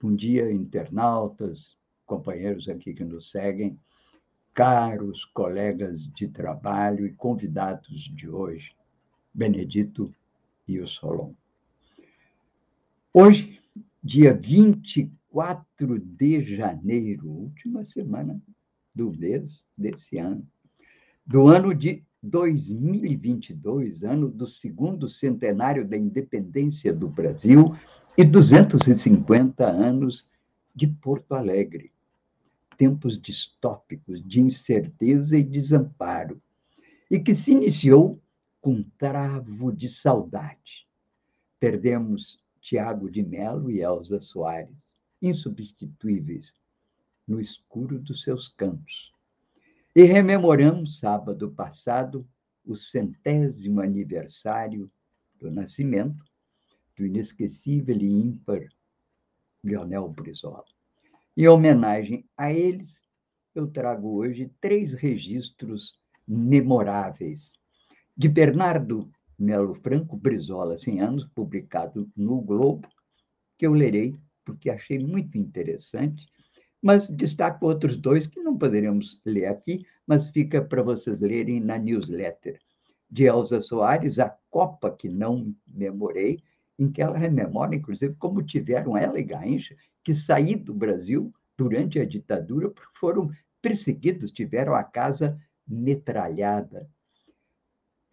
Bom dia, internautas, companheiros aqui que nos seguem, caros colegas de trabalho e convidados de hoje, Benedito e o Solon. Hoje, dia 24 de janeiro, última semana do mês desse ano, do ano de 2022, ano do segundo centenário da independência do Brasil e 250 anos de Porto Alegre. Tempos distópicos de incerteza e desamparo, e que se iniciou com travo de saudade. Perdemos Tiago de Melo e Elza Soares, insubstituíveis no escuro dos seus campos. E rememoramos, sábado passado, o centésimo aniversário do nascimento do inesquecível e ímpar Leonel Brizola. Em homenagem a eles, eu trago hoje três registros memoráveis. De Bernardo Melo Franco Brizola, 100 anos, publicado no Globo, que eu lerei porque achei muito interessante, mas destaco outros dois que não poderemos ler aqui, mas fica para vocês lerem na newsletter. De Elza Soares, A Copa que Não Memorei, em que ela rememora, inclusive, como tiveram ela e Garrincha que sair do Brasil durante a ditadura porque foram perseguidos, tiveram a casa metralhada.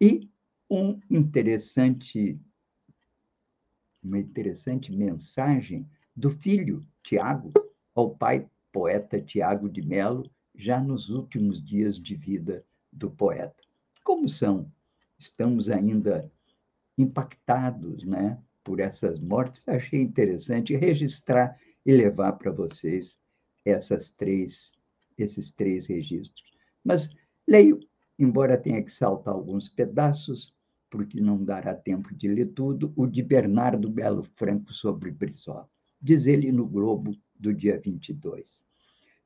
E um interessante, uma interessante mensagem do filho Tiago ao pai poeta Tiago de Melo, já nos últimos dias de vida do poeta. Como são? Estamos ainda impactados, né? Por essas mortes, achei interessante registrar e levar para vocês essas três, esses três registros. Mas leio, embora tenha que saltar alguns pedaços, porque não dará tempo de ler tudo, o de Bernardo Belo Franco sobre Brizola. Diz ele no Globo do dia 22.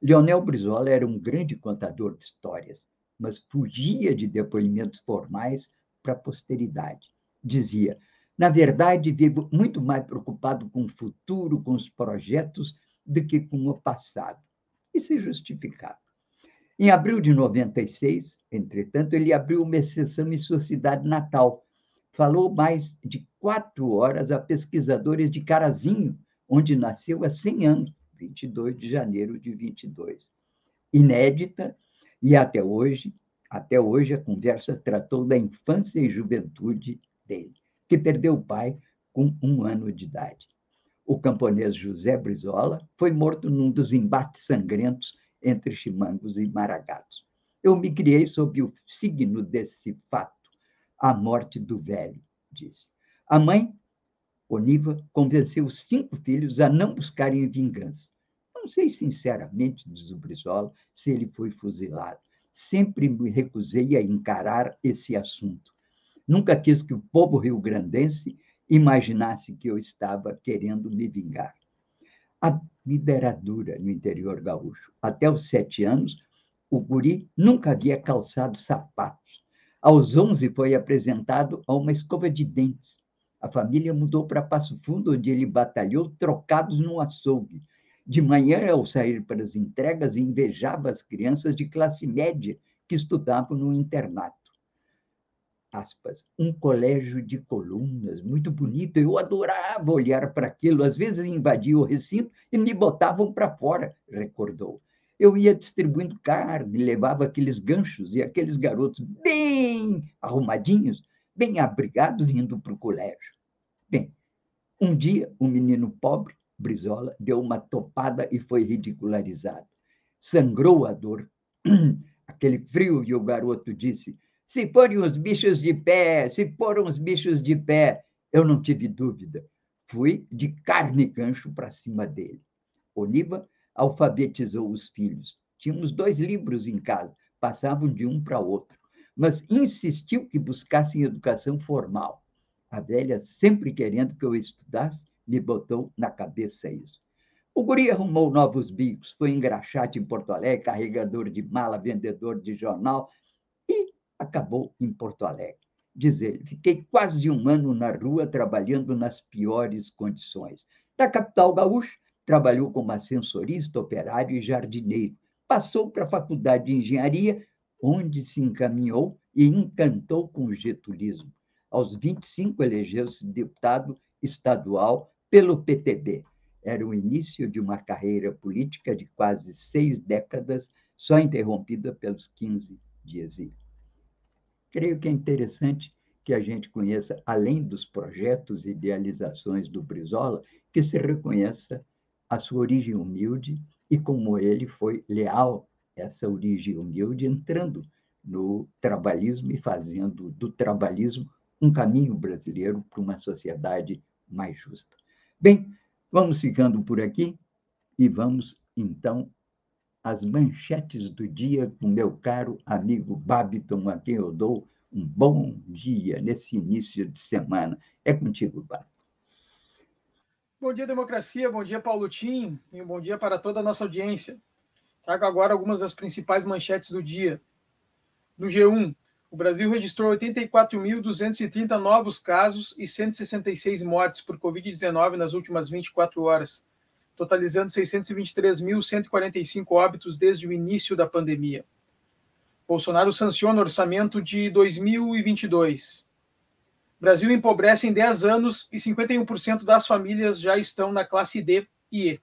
Leonel Brizola era um grande contador de histórias, mas fugia de depoimentos formais para a posteridade. Dizia: na verdade, vivo muito mais preocupado com o futuro, com os projetos, do que com o passado. Isso é justificado. Em abril de 96, entretanto, ele abriu uma exceção em sua cidade natal. Falou mais de quatro horas a pesquisadores de Carazinho, onde nasceu há 100 anos, 22 de janeiro de 22. Inédita, e até hoje, até hoje a conversa tratou da infância e juventude dele que perdeu o pai com um ano de idade. O camponês José Brizola foi morto num dos embates sangrentos entre chimangos e maragatos. Eu me criei sob o signo desse fato, a morte do velho, disse. A mãe, Oniva, convenceu os cinco filhos a não buscarem vingança. Não sei sinceramente, diz o Brizola, se ele foi fuzilado. Sempre me recusei a encarar esse assunto. Nunca quis que o povo rio-grandense imaginasse que eu estava querendo me vingar. A vida era dura no interior gaúcho. Até os sete anos, o guri nunca havia calçado sapatos. Aos onze, foi apresentado a uma escova de dentes. A família mudou para Passo Fundo, onde ele batalhou trocados num açougue. De manhã, ao sair para as entregas, invejava as crianças de classe média que estudavam no internato aspas, um colégio de colunas, muito bonito. Eu adorava olhar para aquilo. Às vezes invadia o recinto e me botavam para fora, recordou. Eu ia distribuindo carne, levava aqueles ganchos e aqueles garotos bem arrumadinhos, bem abrigados, indo para o colégio. Bem, um dia, um menino pobre, Brizola, deu uma topada e foi ridicularizado. Sangrou a dor, aquele frio, e o garoto disse: se forem os bichos de pé, se foram os bichos de pé, eu não tive dúvida. Fui de carne e gancho para cima dele. Oliva alfabetizou os filhos. Tínhamos dois livros em casa, passavam de um para outro, mas insistiu que buscassem educação formal. A velha, sempre querendo que eu estudasse, me botou na cabeça isso. O guri arrumou novos bicos, foi engraxate em Porto Alegre, carregador de mala, vendedor de jornal acabou em Porto Alegre. Diz ele, fiquei quase um ano na rua trabalhando nas piores condições. Da capital gaúcha, trabalhou como ascensorista, operário e jardineiro. Passou para a faculdade de engenharia, onde se encaminhou e encantou com o getulismo. Aos 25, elegeu-se deputado estadual pelo PTB era o início de uma carreira política de quase seis décadas, só interrompida pelos 15 de exílio. Creio que é interessante que a gente conheça, além dos projetos e idealizações do Brizola, que se reconheça a sua origem humilde e como ele foi leal a essa origem humilde, entrando no trabalhismo e fazendo do trabalhismo um caminho brasileiro para uma sociedade mais justa. Bem, Vamos ficando por aqui e vamos, então, às manchetes do dia com meu caro amigo Babiton, a quem eu dou um bom dia nesse início de semana. É contigo, Babiton. Bom dia, democracia. Bom dia, Paulo Tim. E um bom dia para toda a nossa audiência. Trago agora algumas das principais manchetes do dia. No G1, o Brasil registrou 84.230 novos casos e 166 mortes por Covid-19 nas últimas 24 horas, totalizando 623.145 óbitos desde o início da pandemia. Bolsonaro sanciona o orçamento de 2022. Brasil empobrece em 10 anos e 51% das famílias já estão na classe D e E.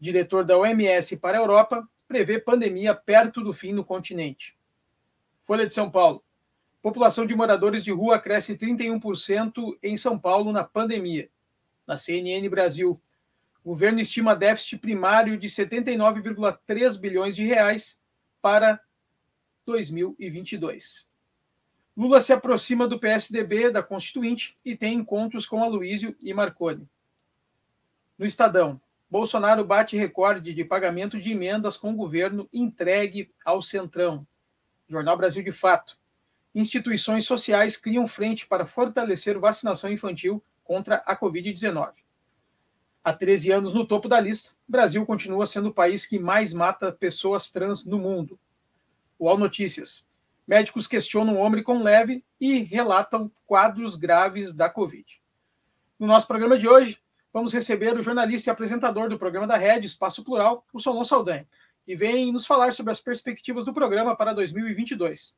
Diretor da OMS para a Europa prevê pandemia perto do fim no continente. Folha de São Paulo. População de moradores de rua cresce 31% em São Paulo na pandemia. Na CNN Brasil, o governo estima déficit primário de 79,3 bilhões de reais para 2022. Lula se aproxima do PSDB da Constituinte e tem encontros com Aloísio e Marconi. No Estadão, Bolsonaro bate recorde de pagamento de emendas com o governo entregue ao Centrão. Jornal Brasil de Fato. Instituições sociais criam frente para fortalecer vacinação infantil contra a Covid-19. Há 13 anos no topo da lista, Brasil continua sendo o país que mais mata pessoas trans no mundo. UOL Notícias. Médicos questionam o com leve e relatam quadros graves da Covid. No nosso programa de hoje, vamos receber o jornalista e apresentador do programa da Rede Espaço Plural, o Solon Saldanha e vem nos falar sobre as perspectivas do programa para 2022.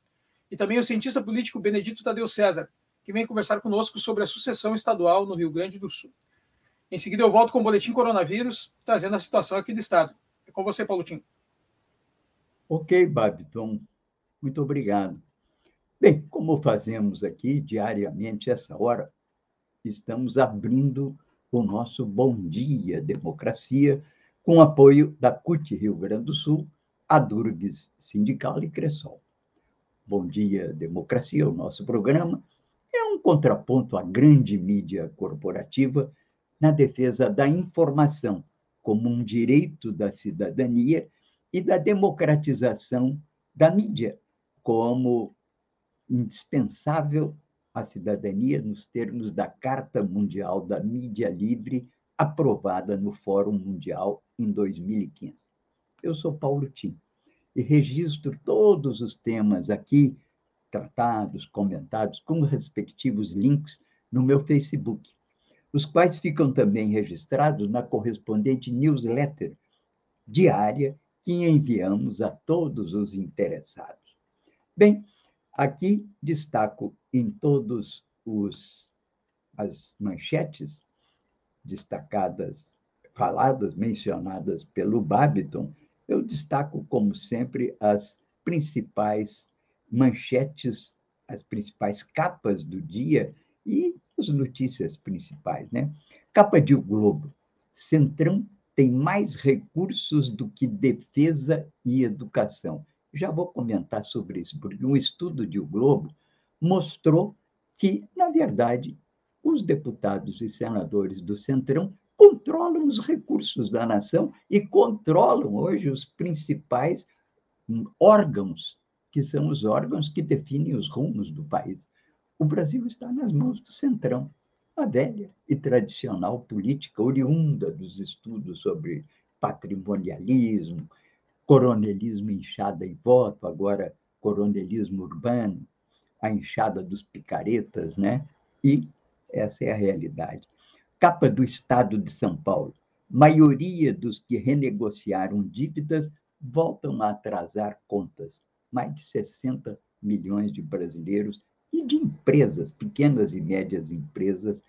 E também o cientista político Benedito Tadeu César, que vem conversar conosco sobre a sucessão estadual no Rio Grande do Sul. Em seguida, eu volto com o Boletim Coronavírus, trazendo a situação aqui do Estado. É com você, Paulo Tim. Ok, Babiton. Muito obrigado. Bem, como fazemos aqui diariamente, essa hora, estamos abrindo o nosso Bom Dia Democracia, com apoio da CUT Rio Grande do Sul, a Durgues Sindical e Cressol. Bom dia, Democracia, o nosso programa é um contraponto à grande mídia corporativa na defesa da informação como um direito da cidadania e da democratização da mídia como indispensável à cidadania nos termos da Carta Mundial da Mídia Livre aprovada no Fórum Mundial em 2015. Eu sou Paulo Tim e registro todos os temas aqui tratados, comentados, com respectivos links no meu Facebook, os quais ficam também registrados na correspondente newsletter diária que enviamos a todos os interessados. Bem, aqui destaco em todos os as manchetes destacadas faladas, mencionadas pelo Babiton, eu destaco, como sempre, as principais manchetes, as principais capas do dia e as notícias principais. Né? Capa de O Globo. Centrão tem mais recursos do que defesa e educação. Já vou comentar sobre isso, porque um estudo de O Globo mostrou que, na verdade, os deputados e senadores do Centrão controlam os recursos da nação e controlam hoje os principais órgãos, que são os órgãos que definem os rumos do país. O Brasil está nas mãos do Centrão, a velha e tradicional política oriunda dos estudos sobre patrimonialismo, coronelismo inchada e voto, agora coronelismo urbano, a enxada dos picaretas, né? E essa é a realidade. Capa do Estado de São Paulo. Maioria dos que renegociaram dívidas voltam a atrasar contas. Mais de 60 milhões de brasileiros e de empresas, pequenas e médias empresas,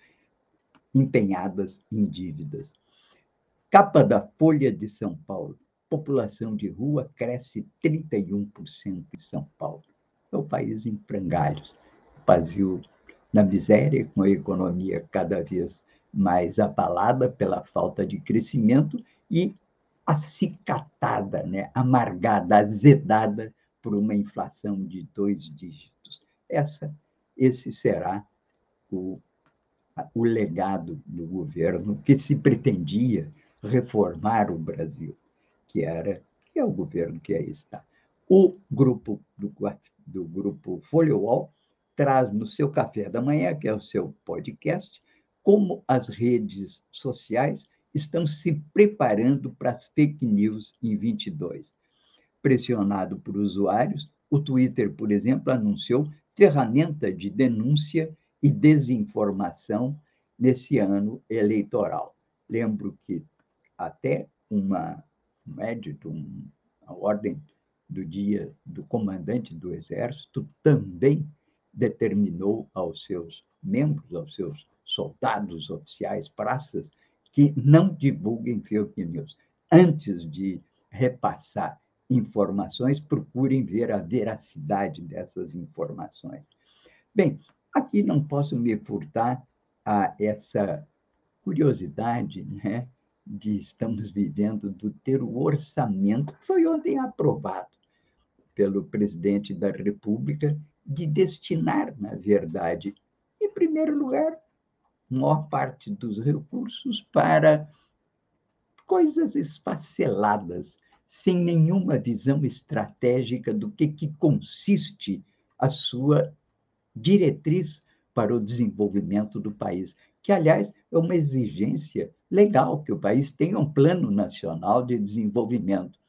empenhadas em dívidas. Capa da Folha de São Paulo. População de rua cresce 31% em São Paulo. É o país em frangalhos. O Brasil na miséria, com a economia cada vez mais abalada pela falta de crescimento e acicatada, né? amargada, azedada por uma inflação de dois dígitos. Essa, esse será o, o legado do governo que se pretendia reformar o Brasil, que era que é o governo que aí está. O grupo do, do grupo Folha Wall traz no seu café da manhã, que é o seu podcast, como as redes sociais estão se preparando para as fake news em 22. Pressionado por usuários, o Twitter, por exemplo, anunciou ferramenta de denúncia e desinformação nesse ano eleitoral. Lembro que até uma, um édito, um, a ordem do dia do comandante do Exército também determinou aos seus membros, aos seus soldados, oficiais, praças, que não divulguem fake news. Antes de repassar informações, procurem ver a veracidade dessas informações. Bem, aqui não posso me furtar a essa curiosidade, né, de estamos vivendo do ter o orçamento que foi ontem aprovado pelo presidente da República de destinar, na verdade, em primeiro lugar, maior parte dos recursos para coisas esfaceladas, sem nenhuma visão estratégica do que, que consiste a sua diretriz para o desenvolvimento do país, que, aliás, é uma exigência legal que o país tenha um plano nacional de desenvolvimento.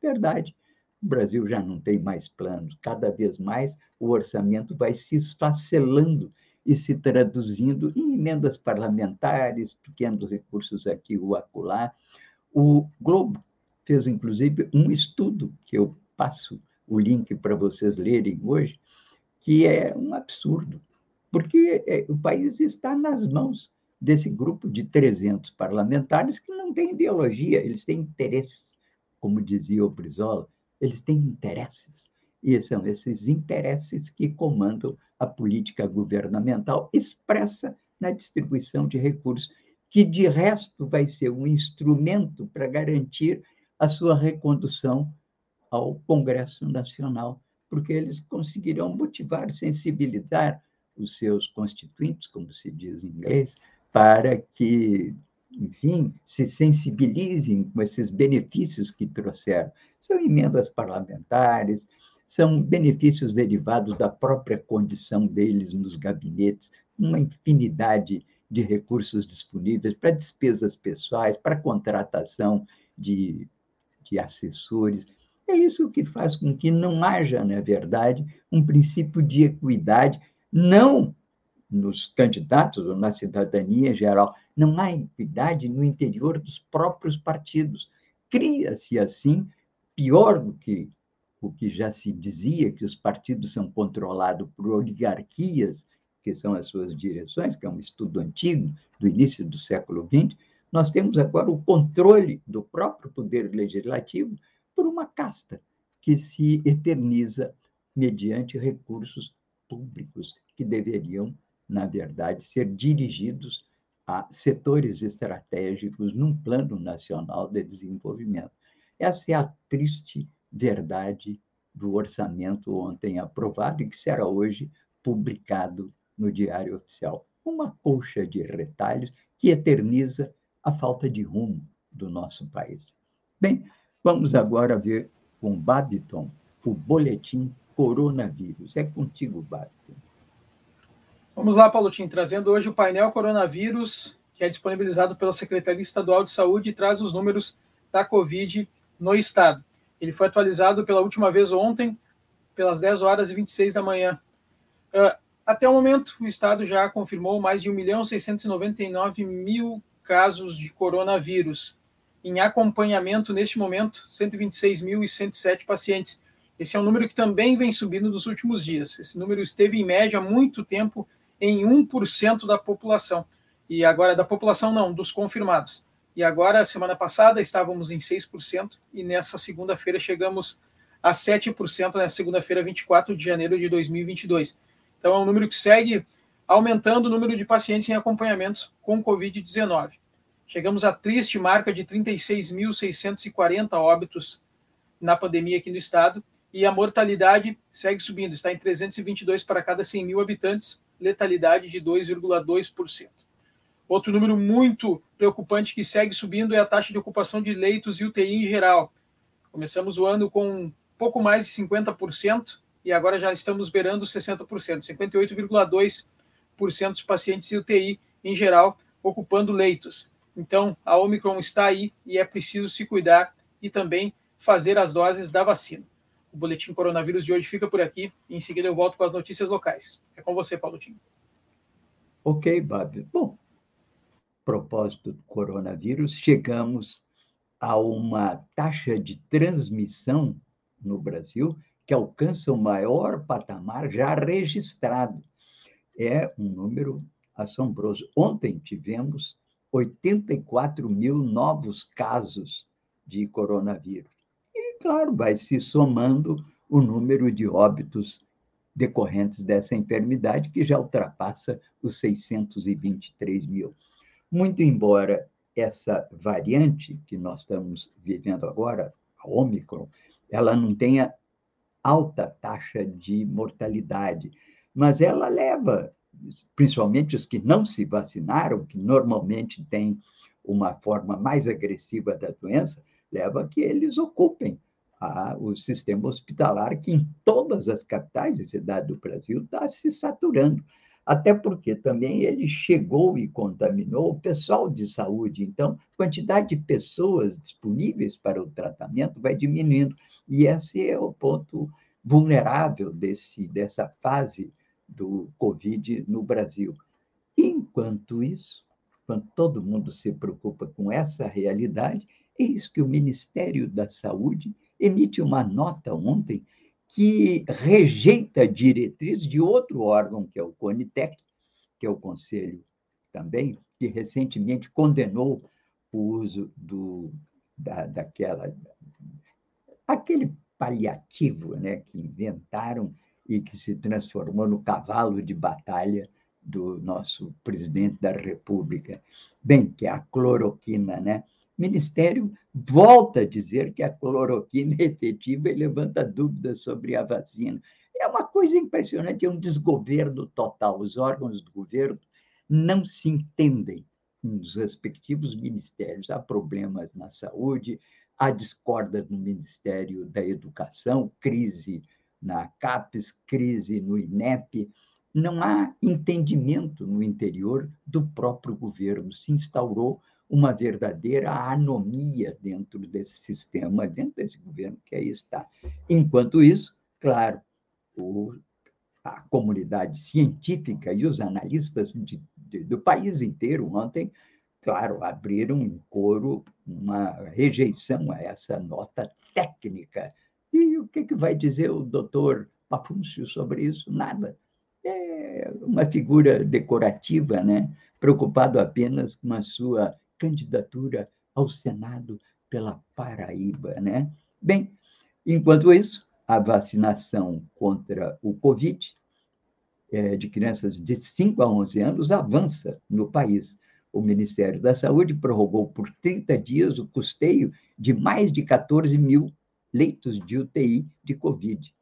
Verdade. O Brasil já não tem mais planos, cada vez mais o orçamento vai se esfacelando e se traduzindo em emendas parlamentares, pequenos recursos aqui ou acolá. O Globo fez, inclusive, um estudo, que eu passo o link para vocês lerem hoje, que é um absurdo, porque é, o país está nas mãos desse grupo de 300 parlamentares que não têm ideologia, eles têm interesses, como dizia o Brizola, eles têm interesses. E são esses interesses que comandam a política governamental expressa na distribuição de recursos, que de resto vai ser um instrumento para garantir a sua recondução ao Congresso Nacional, porque eles conseguirão motivar, sensibilizar os seus constituintes, como se diz em inglês, para que enfim, se sensibilizem com esses benefícios que trouxeram. São emendas parlamentares, são benefícios derivados da própria condição deles nos gabinetes, uma infinidade de recursos disponíveis para despesas pessoais, para contratação de, de assessores. É isso que faz com que não haja, na verdade, um princípio de equidade, não nos candidatos ou na cidadania em geral. Não há equidade no interior dos próprios partidos. Cria-se, assim, pior do que o que já se dizia, que os partidos são controlados por oligarquias, que são as suas direções, que é um estudo antigo, do início do século XX, nós temos agora o controle do próprio poder legislativo por uma casta que se eterniza mediante recursos públicos que deveriam na verdade, ser dirigidos a setores estratégicos num plano nacional de desenvolvimento. Essa é a triste verdade do orçamento ontem aprovado e que será hoje publicado no Diário Oficial. Uma colcha de retalhos que eterniza a falta de rumo do nosso país. Bem, vamos agora ver com Babiton o boletim coronavírus. É contigo, Babiton. Vamos lá, Paulo Tim, trazendo hoje o painel coronavírus, que é disponibilizado pela Secretaria Estadual de Saúde e traz os números da Covid no estado. Ele foi atualizado pela última vez ontem, pelas 10 horas e 26 da manhã. Uh, até o momento, o estado já confirmou mais de 1 milhão 699 mil casos de coronavírus. Em acompanhamento, neste momento, 126.107 pacientes. Esse é um número que também vem subindo nos últimos dias. Esse número esteve, em média, há muito tempo em 1% da população. E agora, da população não, dos confirmados. E agora, semana passada, estávamos em 6%, e nessa segunda-feira chegamos a 7% na segunda-feira, 24 de janeiro de 2022. Então, é um número que segue aumentando o número de pacientes em acompanhamento com Covid-19. Chegamos à triste marca de 36.640 óbitos na pandemia aqui no estado, e a mortalidade segue subindo, está em 322 para cada 100 mil habitantes, letalidade de 2,2%. Outro número muito preocupante que segue subindo é a taxa de ocupação de leitos e UTI em geral. Começamos o ano com pouco mais de 50% e agora já estamos beirando 60%, 58,2% dos pacientes de UTI em geral ocupando leitos. Então, a Omicron está aí e é preciso se cuidar e também fazer as doses da vacina. O boletim coronavírus de hoje fica por aqui. Em seguida eu volto com as notícias locais. É com você, Paulo Tim. Ok, Babi. Bom, propósito do coronavírus, chegamos a uma taxa de transmissão no Brasil que alcança o maior patamar já registrado. É um número assombroso. Ontem tivemos 84 mil novos casos de coronavírus claro, vai se somando o número de óbitos decorrentes dessa enfermidade, que já ultrapassa os 623 mil. Muito embora essa variante que nós estamos vivendo agora, a Omicron, ela não tenha alta taxa de mortalidade, mas ela leva, principalmente os que não se vacinaram, que normalmente têm uma forma mais agressiva da doença, leva a que eles ocupem a, o sistema hospitalar, que em todas as capitais e cidades do Brasil está se saturando. Até porque também ele chegou e contaminou o pessoal de saúde. Então, a quantidade de pessoas disponíveis para o tratamento vai diminuindo. E esse é o ponto vulnerável desse, dessa fase do Covid no Brasil. Enquanto isso, quando todo mundo se preocupa com essa realidade, eis que o Ministério da Saúde emite uma nota ontem que rejeita diretriz de outro órgão, que é o CONITEC, que é o Conselho também, que recentemente condenou o uso do, da, daquela aquele paliativo né, que inventaram e que se transformou no cavalo de batalha do nosso presidente da República. Bem, que é a cloroquina, né? Ministério volta a dizer que a cloroquina é efetiva e levanta dúvidas sobre a vacina. É uma coisa impressionante, é um desgoverno total. Os órgãos do governo não se entendem nos respectivos ministérios. Há problemas na saúde, há discórdia no Ministério da Educação, crise na CAPES, crise no INEP. Não há entendimento no interior do próprio governo. Se instaurou uma verdadeira anomia dentro desse sistema, dentro desse governo que aí está. Enquanto isso, claro, o, a comunidade científica e os analistas de, de, do país inteiro ontem, claro, abriram em coro uma rejeição a essa nota técnica. E o que, que vai dizer o doutor Pafúncio sobre isso? Nada. É uma figura decorativa, né? preocupado apenas com a sua candidatura ao Senado pela Paraíba, né? Bem, enquanto isso, a vacinação contra o Covid é, de crianças de 5 a 11 anos avança no país. O Ministério da Saúde prorrogou por 30 dias o custeio de mais de 14 mil leitos de UTI de Covid.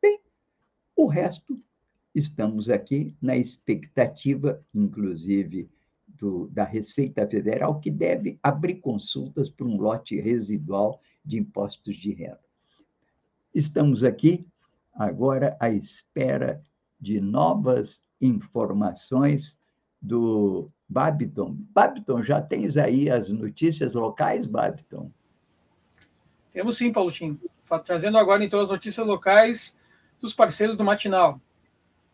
Bem, o resto, estamos aqui na expectativa, inclusive, orçamento da Receita Federal, que deve abrir consultas para um lote residual de impostos de renda. Estamos aqui agora à espera de novas informações do Babiton. Babiton, já tens aí as notícias locais, Babiton? Temos sim, Paulotinho. Trazendo agora, então, as notícias locais dos parceiros do Matinal.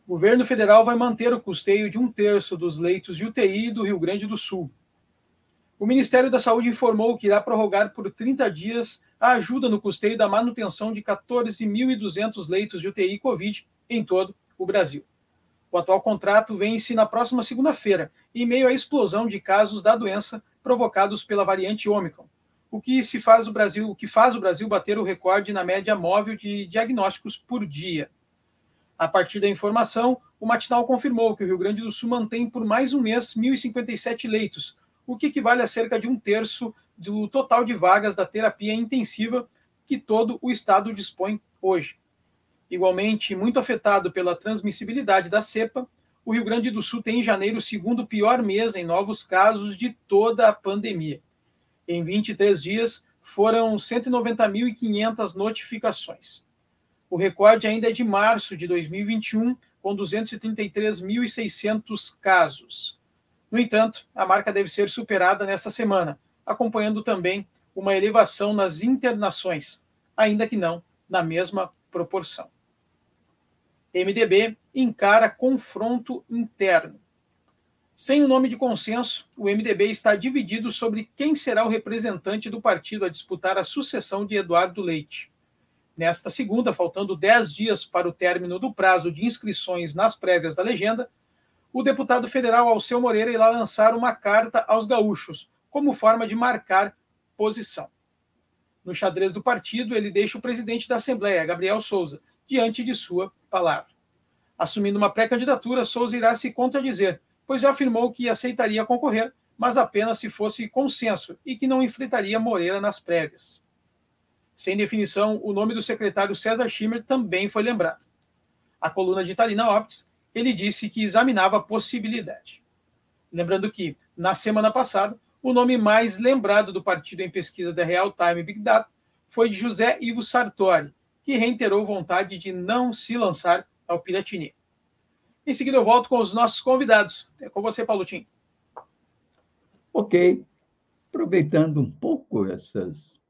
O governo federal vai manter o custeio de um terço dos leitos de UTI do Rio Grande do Sul. O Ministério da Saúde informou que irá prorrogar por 30 dias a ajuda no custeio da manutenção de 14.200 leitos de UTI Covid em todo o Brasil. O atual contrato vence na próxima segunda-feira, em meio à explosão de casos da doença provocados pela variante Ômicron, o que se faz o Brasil, o que faz o Brasil bater o recorde na média móvel de diagnósticos por dia. A partir da informação, o Matinal confirmou que o Rio Grande do Sul mantém por mais um mês 1.057 leitos, o que equivale a cerca de um terço do total de vagas da terapia intensiva que todo o estado dispõe hoje. Igualmente, muito afetado pela transmissibilidade da cepa, o Rio Grande do Sul tem em janeiro o segundo pior mês em novos casos de toda a pandemia. Em 23 dias, foram 190.500 notificações. O recorde ainda é de março de 2021, com 233.600 casos. No entanto, a marca deve ser superada nesta semana, acompanhando também uma elevação nas internações, ainda que não na mesma proporção. MDB encara confronto interno. Sem o nome de consenso, o MDB está dividido sobre quem será o representante do partido a disputar a sucessão de Eduardo Leite. Nesta segunda, faltando 10 dias para o término do prazo de inscrições nas prévias da legenda, o deputado federal Alceu Moreira irá lançar uma carta aos gaúchos, como forma de marcar posição. No xadrez do partido, ele deixa o presidente da Assembleia, Gabriel Souza, diante de sua palavra. Assumindo uma pré-candidatura, Souza irá se contradizer, pois afirmou que aceitaria concorrer, mas apenas se fosse consenso e que não enfrentaria Moreira nas prévias. Sem definição, o nome do secretário César Schimmer também foi lembrado. A coluna de Italina Optis, ele disse que examinava a possibilidade. Lembrando que, na semana passada, o nome mais lembrado do partido em pesquisa da Real Time Big Data foi de José Ivo Sartori, que reiterou vontade de não se lançar ao Piratini. Em seguida, eu volto com os nossos convidados. É com você, Paulotinho. Ok. Aproveitando um pouco essas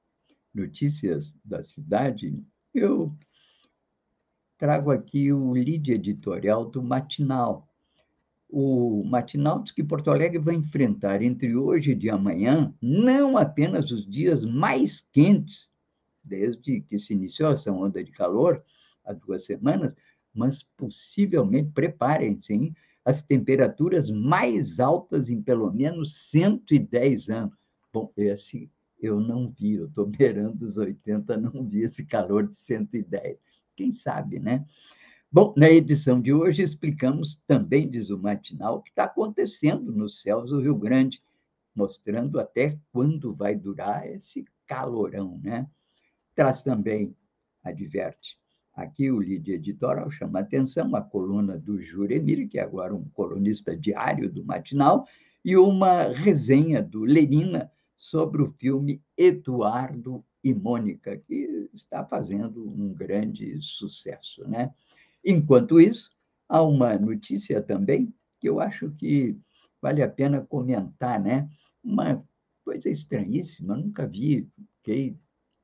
notícias da cidade, eu trago aqui o lead editorial do Matinal. O Matinal diz que Porto Alegre vai enfrentar entre hoje e amanhã não apenas os dias mais quentes, desde que se iniciou essa onda de calor, há duas semanas, mas possivelmente, preparem-se, as temperaturas mais altas em pelo menos 110 anos. Bom, esse eu não vi, eu estou beirando os 80, não vi esse calor de 110. Quem sabe, né? Bom, na edição de hoje explicamos também, diz o Matinal, o que está acontecendo nos céus do Rio Grande, mostrando até quando vai durar esse calorão, né? Traz também, adverte, aqui o lead editorial chama a atenção, a coluna do Juremir, que é agora um colunista diário do Matinal, e uma resenha do Lerina sobre o filme Eduardo e Mônica, que está fazendo um grande sucesso. Né? Enquanto isso, há uma notícia também que eu acho que vale a pena comentar, né? Uma coisa estranhíssima, nunca vi, fiquei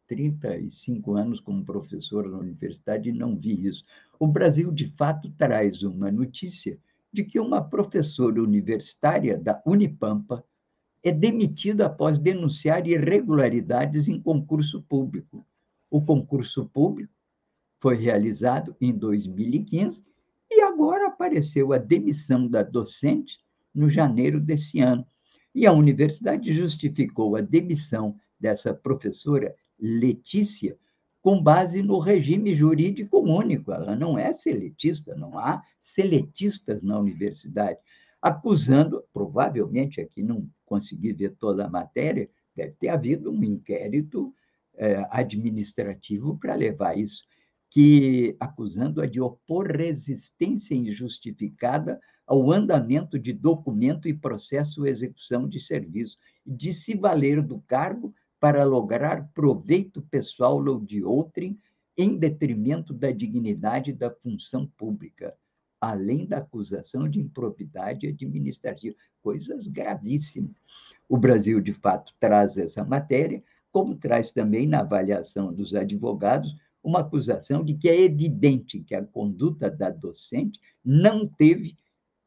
35 anos como professor na universidade e não vi isso. O Brasil, de fato, traz uma notícia de que uma professora universitária da Unipampa é demitida após denunciar irregularidades em concurso público. O concurso público foi realizado em 2015 e agora apareceu a demissão da docente no janeiro desse ano. E a universidade justificou a demissão dessa professora Letícia com base no regime jurídico único. Ela não é seletista, não há seletistas na universidade. Acusando, provavelmente aqui não consegui ver toda a matéria, deve ter havido um inquérito eh, administrativo para levar isso. que acusando-a de opor resistência injustificada ao andamento de documento e processo de execução de serviço, de se valer do cargo para lograr proveito pessoal ou de outrem em detrimento da dignidade da função pública, além da acusação de improbidade administrativa, coisas gravíssimas. O Brasil, de fato, traz essa matéria, como traz também na avaliação dos advogados uma acusação de que é evidente que a conduta da docente não teve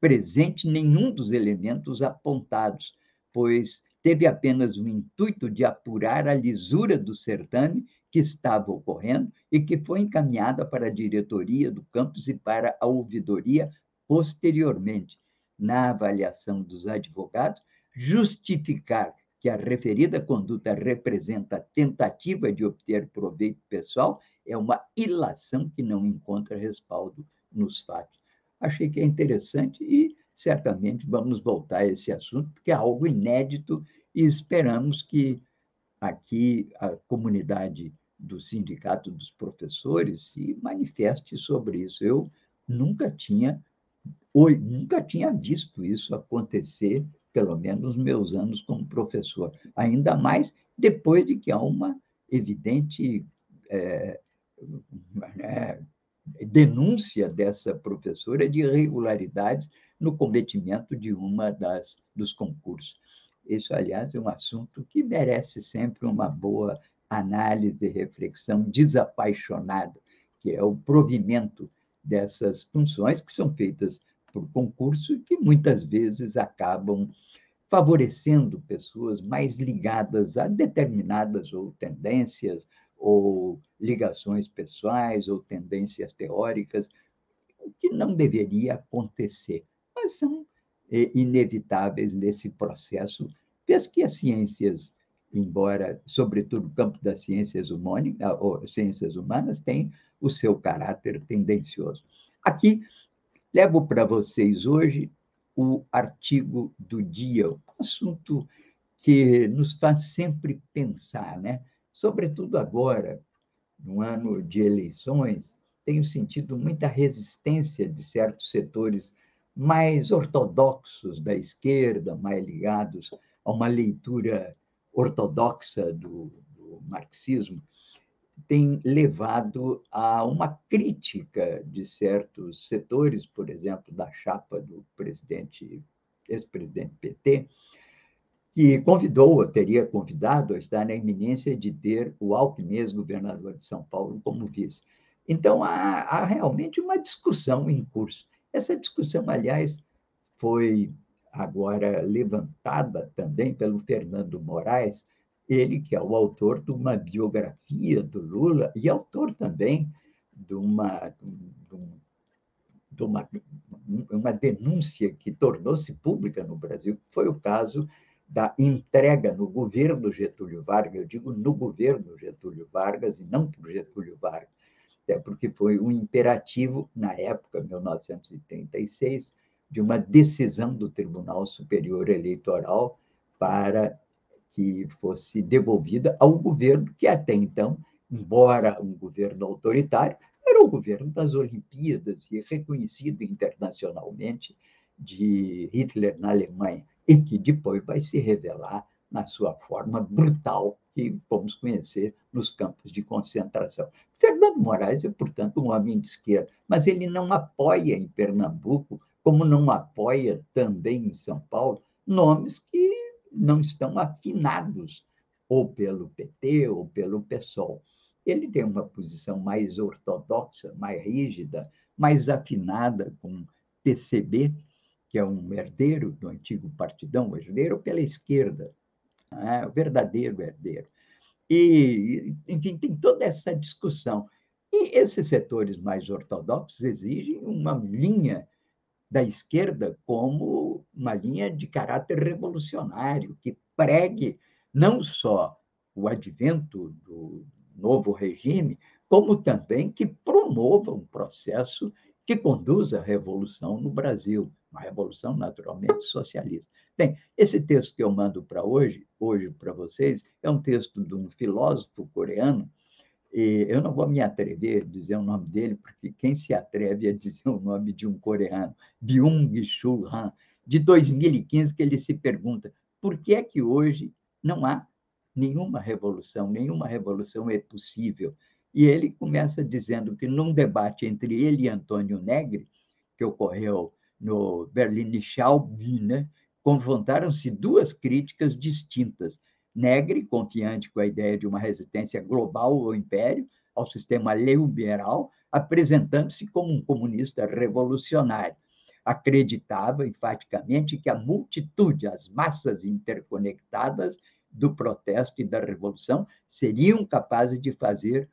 presente nenhum dos elementos apontados, pois teve apenas o intuito de apurar a lisura do certame que estava ocorrendo e que foi encaminhada para a diretoria do campus e para a ouvidoria posteriormente. Na avaliação dos advogados, justificar que a referida conduta representa tentativa de obter proveito pessoal é uma ilação que não encontra respaldo nos fatos. Achei que é interessante e certamente vamos voltar a esse assunto, porque é algo inédito e esperamos que aqui a comunidade do Sindicato dos Professores se manifeste sobre isso. Eu nunca tinha, nunca tinha visto isso acontecer, pelo menos nos meus anos como professor, ainda mais depois de que há uma evidente é, é, denúncia dessa professora de irregularidades no cometimento de uma das dos concursos. Isso, aliás, é um assunto que merece sempre uma boa análise e reflexão desapaixonada, que é o provimento dessas funções que são feitas por concurso e que muitas vezes acabam favorecendo pessoas mais ligadas a determinadas ou tendências ou ligações pessoais ou tendências teóricas, o que não deveria acontecer, mas são é, inevitáveis nesse processo, vez que as ciências, embora, sobretudo o campo das ciências, ah, ciências humanas, tem o seu caráter tendencioso. Aqui, levo para vocês hoje o artigo do dia, um assunto que nos faz sempre pensar, né? Sobretudo agora, no ano de eleições, tenho sentido muita resistência de certos setores mais ortodoxos da esquerda, mais ligados a uma leitura ortodoxa do, do marxismo, tem levado a uma crítica de certos setores, por exemplo, da chapa do presidente, ex-presidente PT, que convidou, teria convidado a estar na iminência de ter o Alckmin, governador de São Paulo, como vice. Então, há, há realmente uma discussão em curso. Essa discussão, aliás, foi agora levantada também pelo Fernando Moraes, ele que é o autor de uma biografia do Lula e autor também de uma, de uma, uma denúncia que tornou-se pública no Brasil, que foi o caso da entrega no governo Getúlio Vargas, eu digo no governo Getúlio Vargas e não por Getúlio Vargas, até porque foi um imperativo, na época, 1936, de uma decisão do Tribunal Superior Eleitoral para que fosse devolvida ao governo que até então, embora um governo autoritário, era o governo das Olimpíadas e reconhecido internacionalmente de Hitler na Alemanha e que depois vai se revelar na sua forma brutal que vamos conhecer nos campos de concentração. Fernando Moraes é, portanto, um homem de esquerda, mas ele não apoia em Pernambuco, como não apoia também em São Paulo, nomes que não estão afinados ou pelo PT ou pelo PSOL. Ele tem uma posição mais ortodoxa, mais rígida, mais afinada com PCB, que é um herdeiro do antigo partidão, herdeiro pela esquerda, né? o verdadeiro herdeiro. E, enfim, tem toda essa discussão. E esses setores mais ortodoxos exigem uma linha da esquerda como uma linha de caráter revolucionário, que pregue não só o advento do novo regime, como também que promova um processo que conduza à revolução no Brasil uma revolução naturalmente socialista. Bem, esse texto que eu mando para hoje, hoje para vocês, é um texto de um filósofo coreano E eu não vou me atrever a dizer o nome dele, porque quem se atreve a dizer o nome de um coreano, Byung-Chul Han, de 2015, que ele se pergunta por que é que hoje não há nenhuma revolução, nenhuma revolução é possível. E ele começa dizendo que num debate entre ele e Antônio Negri, que ocorreu no Berlin né, confrontaram-se duas críticas distintas. Negri, confiante com a ideia de uma resistência global ao império, ao sistema liberal, apresentando-se como um comunista revolucionário. Acreditava enfaticamente que a multitude, as massas interconectadas do protesto e da revolução seriam capazes de fazer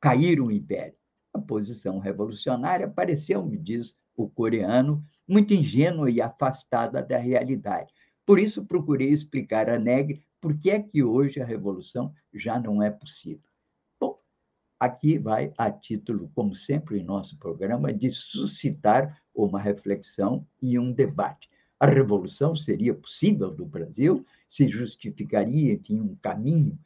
cair o império. A posição revolucionária pareceu, me diz o coreano, muito ingênua e afastada da realidade. Por isso, procurei explicar a Negri por que é que hoje a revolução já não é possível. Bom, aqui vai a título, como sempre em nosso programa, de suscitar uma reflexão e um debate. A revolução seria possível no Brasil? Se justificaria, enfim, um caminho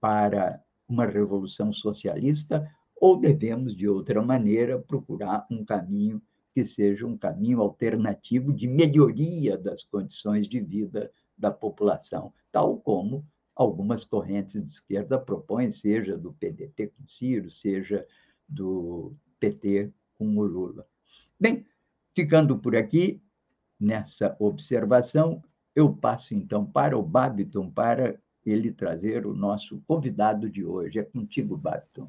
para uma revolução socialista? Ou devemos, de outra maneira, procurar um caminho que seja um caminho alternativo de melhoria das condições de vida da população, tal como algumas correntes de esquerda propõem, seja do PDT com Ciro, seja do PT com o Lula. Bem, ficando por aqui, nessa observação, eu passo então para o Babiton para ele trazer o nosso convidado de hoje. É contigo, Babiton.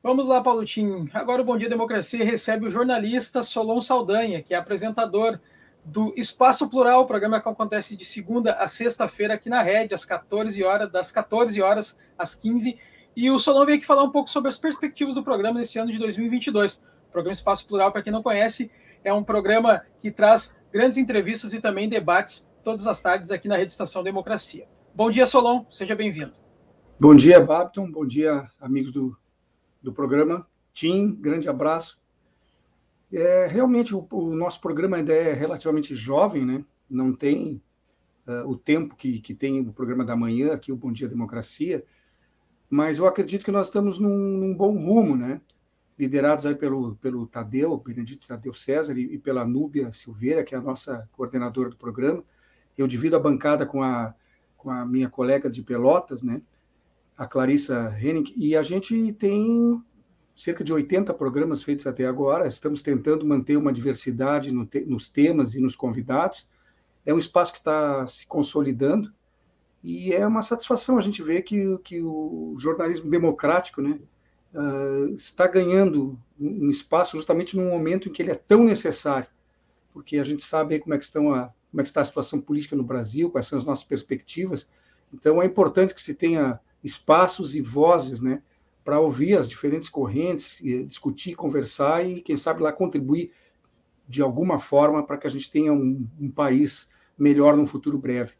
Vamos lá, Paulotinho. Agora o Bom Dia Democracia recebe o jornalista Solon Saldanha, que é apresentador do Espaço Plural, programa que acontece de segunda a sexta-feira aqui na Rede, às 14 horas, das 14 horas às 15. E o Solon veio aqui falar um pouco sobre as perspectivas do programa nesse ano de 2022. O programa Espaço Plural, para quem não conhece, é um programa que traz grandes entrevistas e também debates todas as tardes aqui na Rede Estação Democracia. Bom dia, Solon, seja bem-vindo. Bom dia, Babton, bom dia, amigos do do programa. Tim, grande abraço. É, realmente, o, o, nosso programa ainda é relativamente jovem, né? não tem uh, o tempo que, que tem o programa da manhã, aqui o Bom Dia Democracia, mas eu acredito que nós estamos num, num bom rumo, né? liderados aí pelo, pelo Tadeu, Benedito Tadeu César e, e pela Núbia Silveira, que é a nossa coordenadora do programa. Eu divido a bancada com a, com a minha colega de Pelotas, né? A Clarissa Henning, e a gente tem cerca de 80 programas feitos até agora. Estamos tentando manter uma diversidade no te nos temas e nos convidados. É um espaço que está se consolidando e é uma satisfação a gente ver que, que o jornalismo democrático né, uh, está ganhando um espaço justamente num momento em que ele é tão necessário, porque a gente sabe como é que, estão a, como é que está a situação política no Brasil, quais são as nossas perspectivas. Então é importante que se tenha espaços e vozes, né, para ouvir as diferentes correntes, discutir, conversar e, quem sabe, lá contribuir de alguma forma para que a gente tenha um, um país melhor num futuro breve.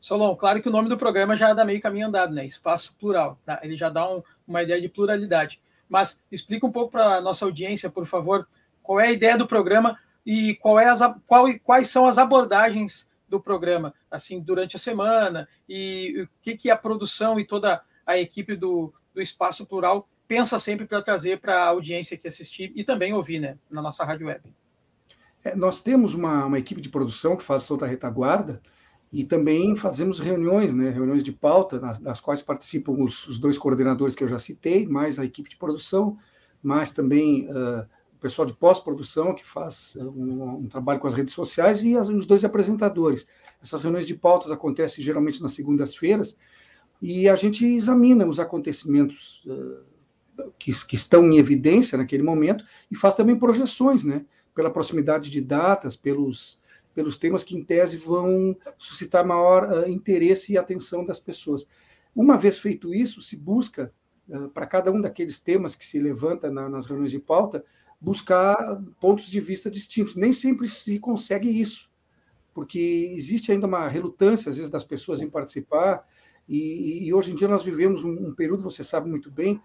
Solon, claro que o nome do programa já dá meio caminho andado, né? Espaço plural. Tá? Ele já dá um, uma ideia de pluralidade. Mas explica um pouco para a nossa audiência, por favor, qual é a ideia do programa e qual é as, qual, quais são as abordagens do programa, assim, durante a semana, e o que, que a produção e toda a equipe do, do Espaço Plural pensa sempre para trazer para a audiência que assistir e também ouvir, né, na nossa rádio web. É, nós temos uma, uma equipe de produção que faz toda a retaguarda, e também fazemos reuniões, né, reuniões de pauta, nas, das quais participam os, os, dois coordenadores que eu já citei, mais a equipe de produção, mais também uh, pessoal de pós-produção que faz eh, um, um, trabalho com as redes sociais e as, os dois apresentadores. Essas reuniões de pautas acontecem geralmente nas segundas-feiras e a gente examina os acontecimentos uh, que, que, estão em evidência naquele momento e faz também projeções, né? Pela proximidade de datas, pelos, pelos temas que, em tese, vão suscitar maior uh, interesse e atenção das pessoas. Uma vez feito isso, se busca, uh, para cada um daqueles temas que se levanta na, nas reuniões de pauta, buscar pontos de vista distintos. Nem sempre se consegue isso, porque existe ainda uma relutância, às vezes, das pessoas em participar, e, e hoje em dia nós vivemos um, um período, você sabe muito bem,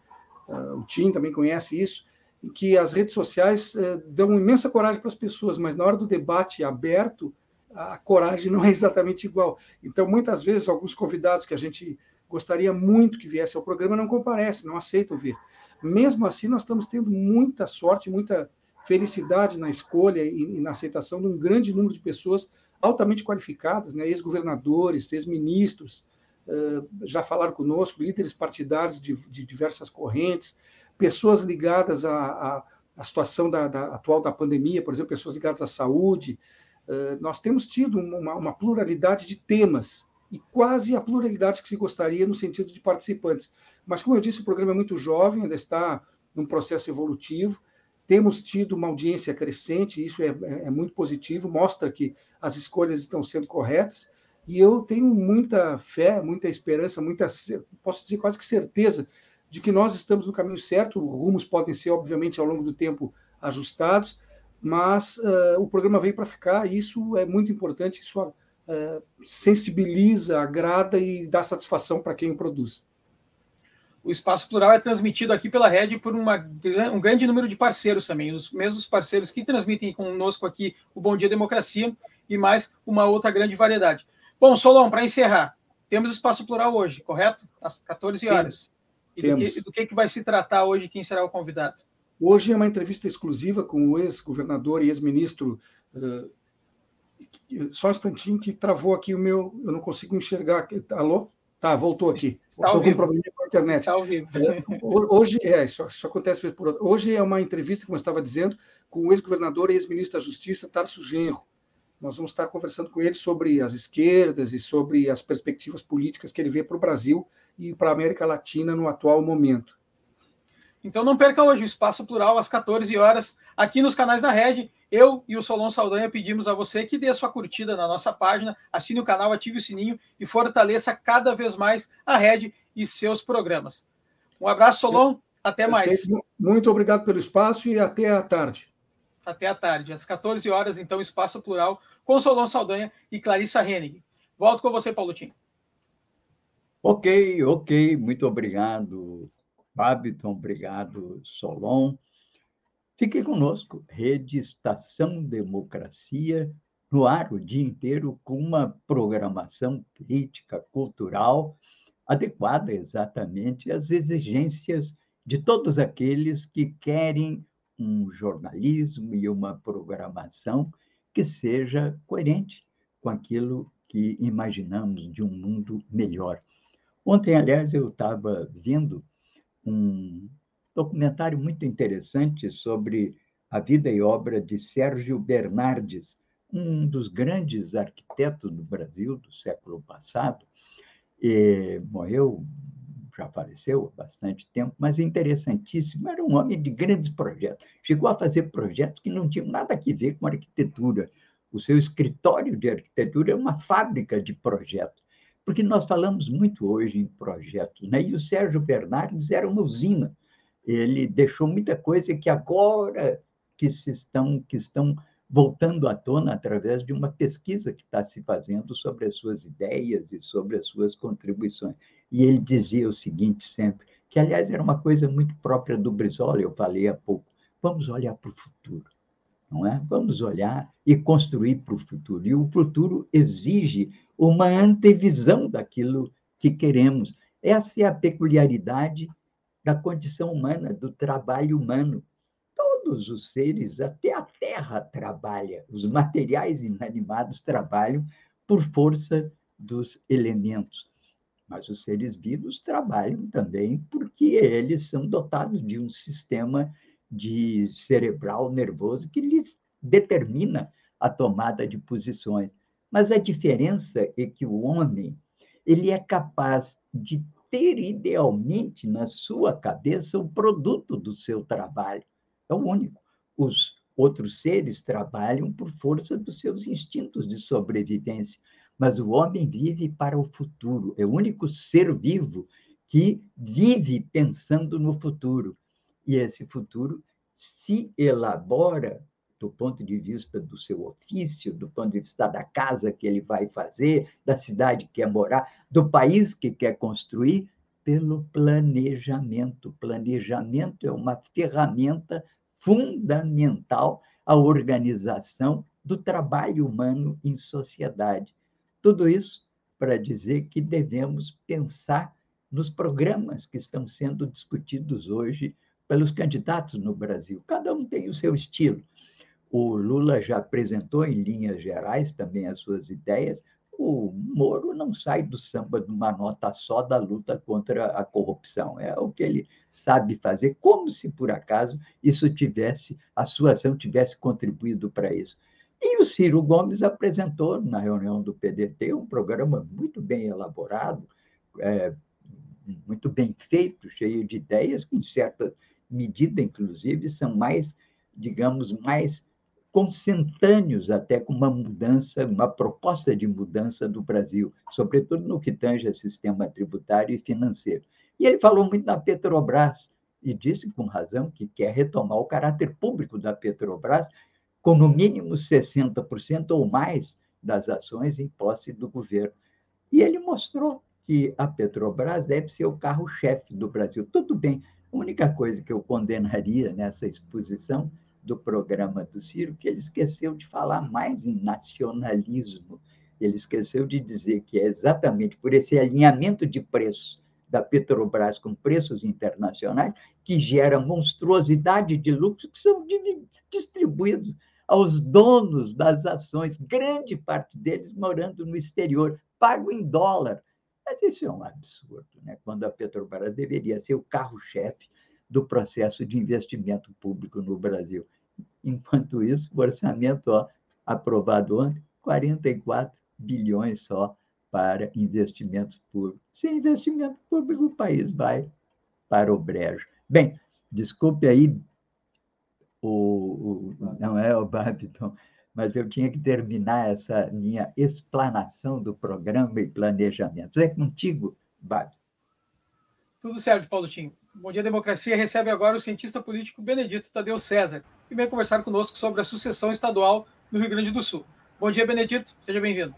uh, o Tim também conhece isso, em que as redes sociais uh, dão imensa coragem para as pessoas, mas na hora do debate aberto, a coragem não é exatamente igual. Então, muitas vezes, alguns convidados que a gente gostaria muito que viesse ao programa não comparecem, não aceitam vir. Mesmo assim, nós estamos tendo muita sorte, muita felicidade na escolha e, e na aceitação de um grande número de pessoas altamente qualificadas, né? ex-governadores, ex-ministros, uh, já falaram conosco, líderes partidários de, de diversas correntes, pessoas ligadas à, à, situação da, da, atual da pandemia, por exemplo, pessoas ligadas à saúde. Uh, nós temos tido uma, uma pluralidade de temas e quase a pluralidade que se gostaria no sentido de participantes. Mas, como eu disse, o programa é muito jovem, ainda está num processo evolutivo. Temos tido uma audiência crescente, isso é, é, é muito positivo, mostra que as escolhas estão sendo corretas. E eu tenho muita fé, muita esperança, muita, posso dizer quase que certeza, de que nós estamos no caminho certo. Rumos podem ser, obviamente, ao longo do tempo ajustados, mas uh, o programa veio para ficar. E isso é muito importante. Isso uh, sensibiliza, agrada e dá satisfação para quem o produz. O Espaço Plural é transmitido aqui pela rede por uma, um grande número de parceiros também, os mesmos parceiros que transmitem conosco aqui o Bom Dia Democracia e mais uma outra grande variedade. Bom, Solon, para encerrar, temos Espaço Plural hoje, correto? Às 14 Sim, horas. E do que, do que, que vai se tratar hoje? Quem será o convidado? Hoje é uma entrevista exclusiva com o ex-governador e ex-ministro uh, só um instantinho que travou aqui o meu. Eu não consigo enxergar. Alô? Tá, voltou aqui. Está vivo. com um com a internet. Está ao vivo. É, hoje, é, isso, isso acontece por outro. Hoje é uma entrevista, como eu estava dizendo, com o ex-governador e ex-ministro da Justiça, Tarso Genro. Nós vamos estar conversando com ele sobre as esquerdas e sobre as perspectivas políticas que ele vê para o Brasil e para a América Latina no atual momento. Então não perca hoje o Espaço Plural às 14 horas, aqui nos canais da Rede. Eu e o Solon Saldanha pedimos a você que dê a sua curtida na nossa página, assine o canal, ative o sininho e fortaleça cada vez mais a Rede e seus programas. Um abraço, Solon. Até mais. Muito obrigado pelo espaço e até a tarde. Até a tarde. Às 14 horas, então, Espaço Plural, com Solon Saldanha e Clarissa Hennig. Volto com você, Paulo Tim. Ok, ok. Muito obrigado, Babiton. Obrigado, Solon. Fique conosco, Rede Estação Democracia, no ar o dia inteiro, com uma programação política, cultural, adequada exatamente às exigências de todos aqueles que querem um jornalismo e uma programação que seja coerente com aquilo que imaginamos de um mundo melhor. Ontem, aliás, eu estava vendo um documentário muito interessante sobre a vida e obra de Sérgio Bernardes, um dos grandes arquitetos do Brasil do século passado. E morreu, já faleceu há bastante tempo, mas interessantíssimo, era um homem de grandes projetos. Chegou a fazer projetos que não tinham nada a ver com arquitetura. O seu escritório de arquitetura é uma fábrica de projetos, porque nós falamos muito hoje em projetos, né? e o Sérgio Bernardes era uma usina ele deixou muita coisa que agora que se estão que estão voltando à tona através de uma pesquisa que está se fazendo sobre as suas ideias e sobre as suas contribuições. E ele dizia o seguinte sempre, que aliás era uma coisa muito própria do Brizola, eu falei há pouco, vamos olhar para o futuro, não é? Vamos olhar e construir para o futuro. E o futuro exige uma antevisão daquilo que queremos. Essa é a peculiaridade da condição humana, do trabalho humano. Todos os seres, até a Terra trabalha, os materiais inanimados trabalham por força dos elementos. Mas os seres vivos trabalham também porque eles são dotados de um sistema de cerebral nervoso que lhes determina a tomada de posições. Mas a diferença é que o homem ele é capaz de ter idealmente na sua cabeça o produto do seu trabalho. É o único. Os outros seres trabalham por força dos seus instintos de sobrevivência, mas o homem vive para o futuro. É o único ser vivo que vive pensando no futuro. E esse futuro se elabora do ponto de vista do seu ofício, do ponto de vista da casa que ele vai fazer, da cidade que quer morar, do país que quer construir, pelo planejamento. Planejamento é uma ferramenta fundamental à organização do trabalho humano em sociedade. Tudo isso para dizer que devemos pensar nos programas que estão sendo discutidos hoje pelos candidatos no Brasil. Cada um tem o seu estilo. O Lula já apresentou, em linhas gerais, também as suas ideias. O Moro não sai do samba de uma nota só da luta contra a corrupção. É o que ele sabe fazer, como se por acaso isso tivesse, a sua ação tivesse contribuído para isso. E o Ciro Gomes apresentou na reunião do PDT um programa muito bem elaborado, é, muito bem feito, cheio de ideias que, em certa medida, inclusive, são mais, digamos, mais consentâneos até com uma mudança, uma proposta de mudança do Brasil, sobretudo no que tange a sistema tributário e financeiro. E ele falou muito da Petrobras e disse com razão que quer retomar o caráter público da Petrobras com no mínimo 60% ou mais das ações em posse do governo. E ele mostrou que a Petrobras deve ser o carro-chefe do Brasil. Tudo bem, a única coisa que eu condenaria nessa exposição do programa do Ciro, que ele esqueceu de falar mais em nacionalismo. Ele esqueceu de dizer que é exatamente por esse alinhamento de preços da Petrobras com preços internacionais que gera monstruosidade de lucros que são distribuídos aos donos das ações, grande parte deles morando no exterior, pago em dólar. Mas isso é um absurdo, né? quando a Petrobras deveria ser o carro-chefe do processo de investimento público no Brasil. Enquanto isso, o orçamento ó, aprovado ontem, 44 bilhões só para investimentos públicos. Sem investimento público, o país vai para o brejo. Bem, desculpe aí, o, o não é o Babiton, mas eu tinha que terminar essa minha explanação do programa e planejamento. É contigo, Babiton. Tudo certo, Paulo Tim. Bom Dia Democracia recebe agora o cientista político Benedito Tadeu César, que vem conversar conosco sobre a sucessão estadual no Rio Grande do Sul. Bom dia, Benedito. Seja bem-vindo.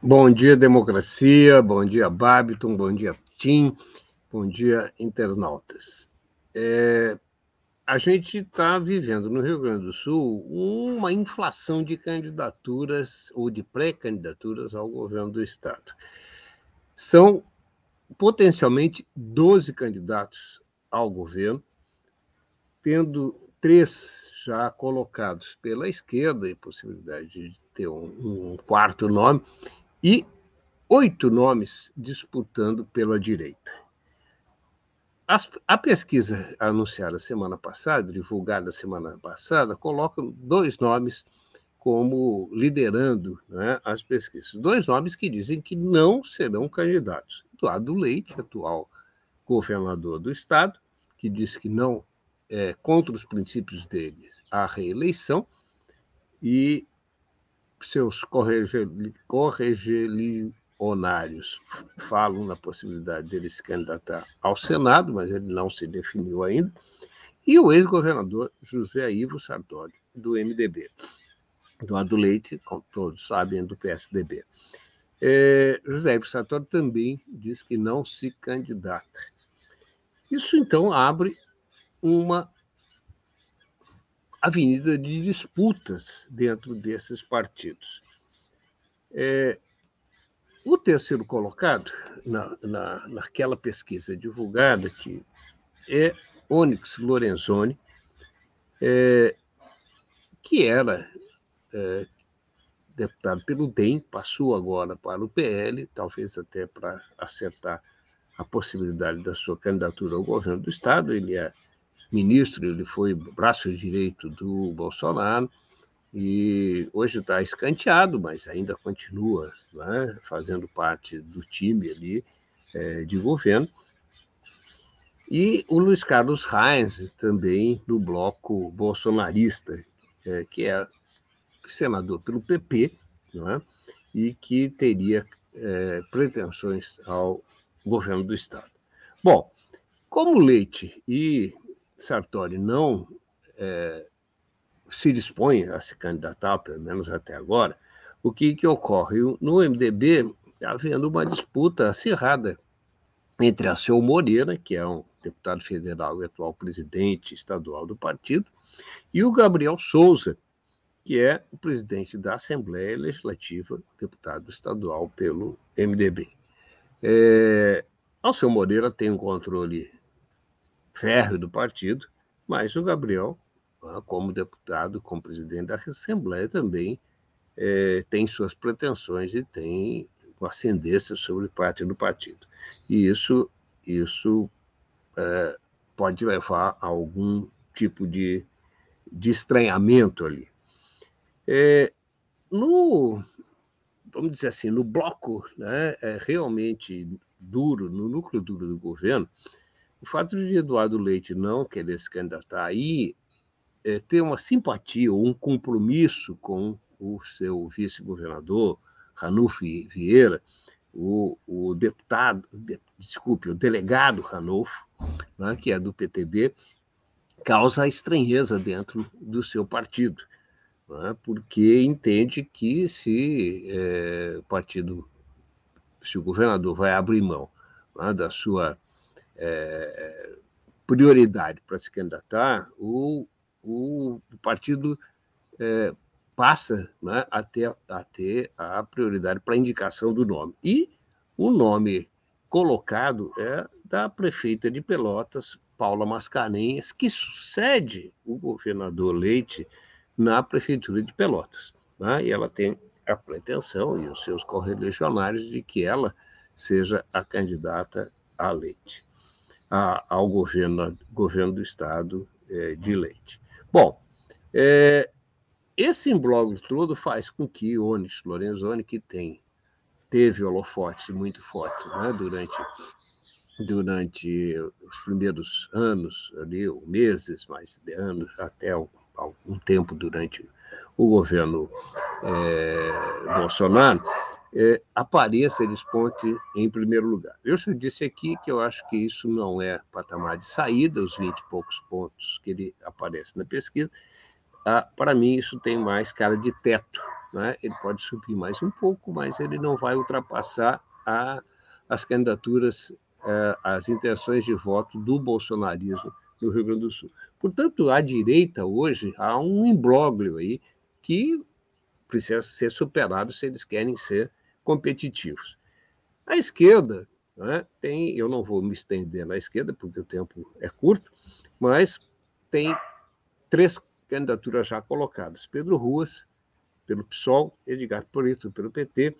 Bom dia, Democracia. Bom dia, Babiton. Bom dia, Tim. Bom dia, internautas. É, a gente está vivendo no Rio Grande do Sul uma inflação de candidaturas ou de pré-candidaturas ao governo do Estado. São potencialmente 12 candidatos ao governo, tendo três já colocados pela esquerda e possibilidade de ter um, um quarto nome, e oito nomes disputando pela direita. As, a pesquisa anunciada semana passada, divulgada semana passada, coloca dois nomes como liderando né, as pesquisas. Dois nomes que dizem que não serão candidatos. Eduardo Leite, atual governador do estado, que disse que não é contra os princípios dele a reeleição, e seus correligionários falam na possibilidade dele se candidatar ao Senado, mas ele não se definiu ainda, e o ex-governador José Ivo Sartori, do MDB. Eduardo Leite, como todos sabem, do PSDB. É, José Ivo Sartori também diz que não se candidata. Isso, então, abre uma avenida de disputas dentro desses partidos. É, o terceiro colocado, na, na, naquela pesquisa divulgada, que é Onyx Lorenzoni, é, que era é, deputado pelo DEM, passou agora para o PL, talvez até para acertar a possibilidade da sua candidatura ao governo do Estado. Ele é ministro, ele foi braço direito do Bolsonaro, e hoje está escanteado, mas ainda continua né, fazendo parte do time ali é, de governo. E o Luiz Carlos Reis, também do bloco bolsonarista, é, que é senador pelo PP, não é? e que teria é, pretensões ao governo do Estado. Bom, como Leite e Sartori não é, se dispõem a se candidatar, pelo menos até agora, o que, que ocorre? No MDB está havendo uma disputa acirrada entre a Seu Moreira, que é um deputado federal e atual presidente estadual do partido, e o Gabriel Souza, que é o presidente da Assembleia Legislativa, deputado estadual pelo MDB. É, Alceu Moreira tem um controle férreo do partido, mas o Gabriel, ah, como deputado, como presidente da Assembleia, também é, tem suas pretensões e tem ascendência sobre parte do partido. E isso, isso é, pode levar a algum tipo de, de estranhamento ali. É, no, vamos dizer assim, no bloco né, é realmente duro, no núcleo duro do governo, o fato de Eduardo Leite não querer se candidatar aí é, ter uma simpatia ou um compromisso com o seu vice-governador, Ranulfo Vieira, o, o deputado, de, desculpe, o delegado Ranulfo, né, que é do PTB, causa estranheza dentro do seu partido, né, porque entende que se é, o partido, se o governador vai abrir mão né, da sua é, prioridade para se candidatar, o, o, partido é, passa né, a, ter, a ter a prioridade para a indicação do nome. E o nome colocado é da prefeita de Pelotas, Paula Mascarenhas, que sucede o governador Leite na prefeitura de Pelotas. Né? E ela tem a pretensão e os seus correligionários de que ela seja a candidata a Leite, a, ao governo, governo do estado é, de Leite. Bom, é, esse imbróglio todo faz com que Onyx Lorenzoni, que tem teve holofotes muito fortes né, durante durante os primeiros anos, ali, meses, mais de anos, até algum tempo durante o governo é, Bolsonaro, é, apareça, ele desponte em primeiro lugar. Eu já disse aqui que eu acho que isso não é patamar de saída, os 20 e poucos pontos que ele aparece na pesquisa, ah, para mim, isso tem mais cara de teto. Né? Ele pode subir mais um pouco, mas ele não vai ultrapassar a, as candidaturas, eh, as intenções de voto do bolsonarismo no Rio Grande do Sul. Portanto, à direita, hoje, há um imbróglio aí que precisa ser superado se eles querem ser competitivos. A esquerda né, tem, eu não vou me estender na esquerda, porque o tempo é curto, mas tem três candidaturas já colocadas. Pedro Ruas, pelo PSOL, Edgar Preto, pelo PT,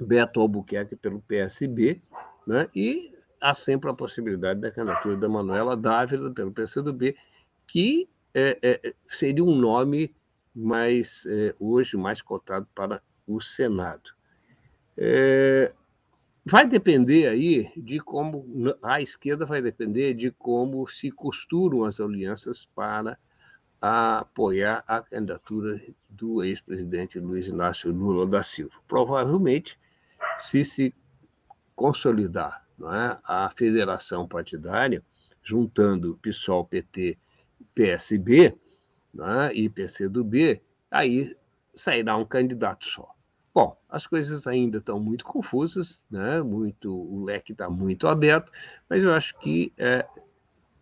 Beto Albuquerque, pelo PSB, né? e há sempre a possibilidade da candidatura da Manuela Dávila, pelo PCdoB, que é, é, seria um nome mais, é, hoje, mais cotado para o Senado. É, vai depender aí de como, a esquerda vai depender de como se costuram as alianças para a apoiar a candidatura do ex-presidente Luiz Inácio Lula da Silva. Provavelmente, se se consolidar é, a federação partidária, juntando PSOL, PT, PSB é, e PCdoB, aí sairá um candidato só. Bom, as coisas ainda estão muito confusas, né? muito, o leque está muito aberto, mas eu acho que é,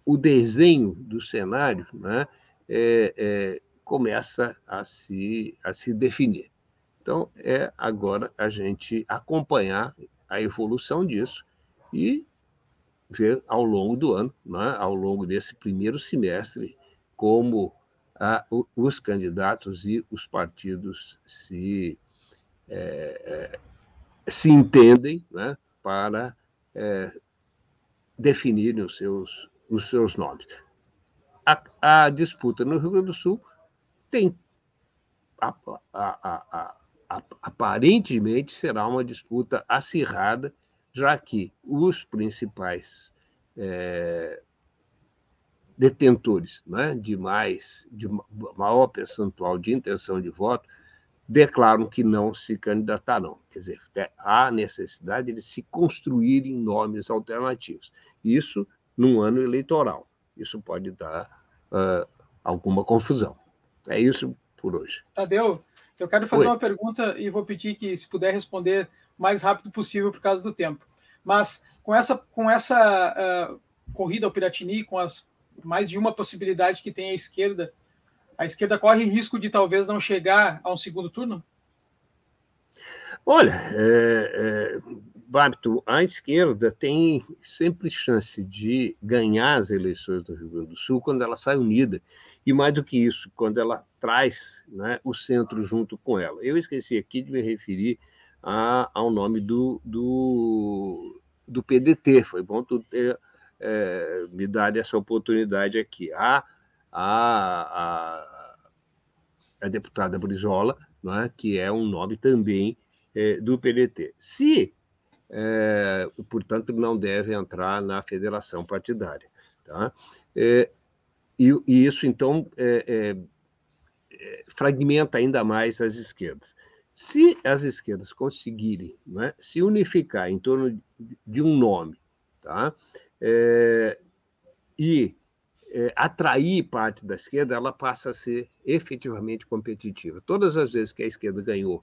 o desenho do cenário né, é, é, começa a se, a se definir. Então, é agora a gente acompanhar a evolução disso e ver ao longo do ano, né, ao longo desse primeiro semestre, como a, os candidatos e os partidos se, é, é, se entendem né, para é, definirem os seus, os seus nomes. A, a disputa no Rio Grande do Sul tem a, a, aparentemente será uma disputa acirrada, já que os principais é, detentores né, de mais, de maior percentual de intenção de voto, declaram que não se candidatarão. Quer dizer, há necessidade de se construírem nomes alternativos. Isso num ano eleitoral isso pode dar uh, alguma confusão. É isso por hoje. Tadeu, eu quero fazer Oi. uma pergunta e vou pedir que, se puder responder o mais rápido possível por causa do tempo. Mas com essa, com essa uh, corrida ao Piratini, com as mais de uma possibilidade que tem a esquerda A esquerda corre risco de talvez não chegar a um segundo turno? Olha, é, é, a esquerda tem sempre chance de ganhar as eleições do Rio Grande do Sul quando ela sai unida. E mais do que isso, quando ela traz né, o centro junto com ela. Eu esqueci aqui de me referir a, ao nome do, do, do PDT. Foi bom tu ter é, me dado essa oportunidade aqui. A, a, a, a deputada Brizola, né, que é um nome também é, do PDT. Se é, portanto, não deve entrar na federação partidária. Tá? É, e, e, isso, então, é, é fragmenta ainda mais as esquerdas. Se as esquerdas conseguirem né, se unificar em torno de um nome tá? É, e atrair parte da esquerda, ela passa a ser efetivamente competitiva. Todas as vezes que a esquerda ganhou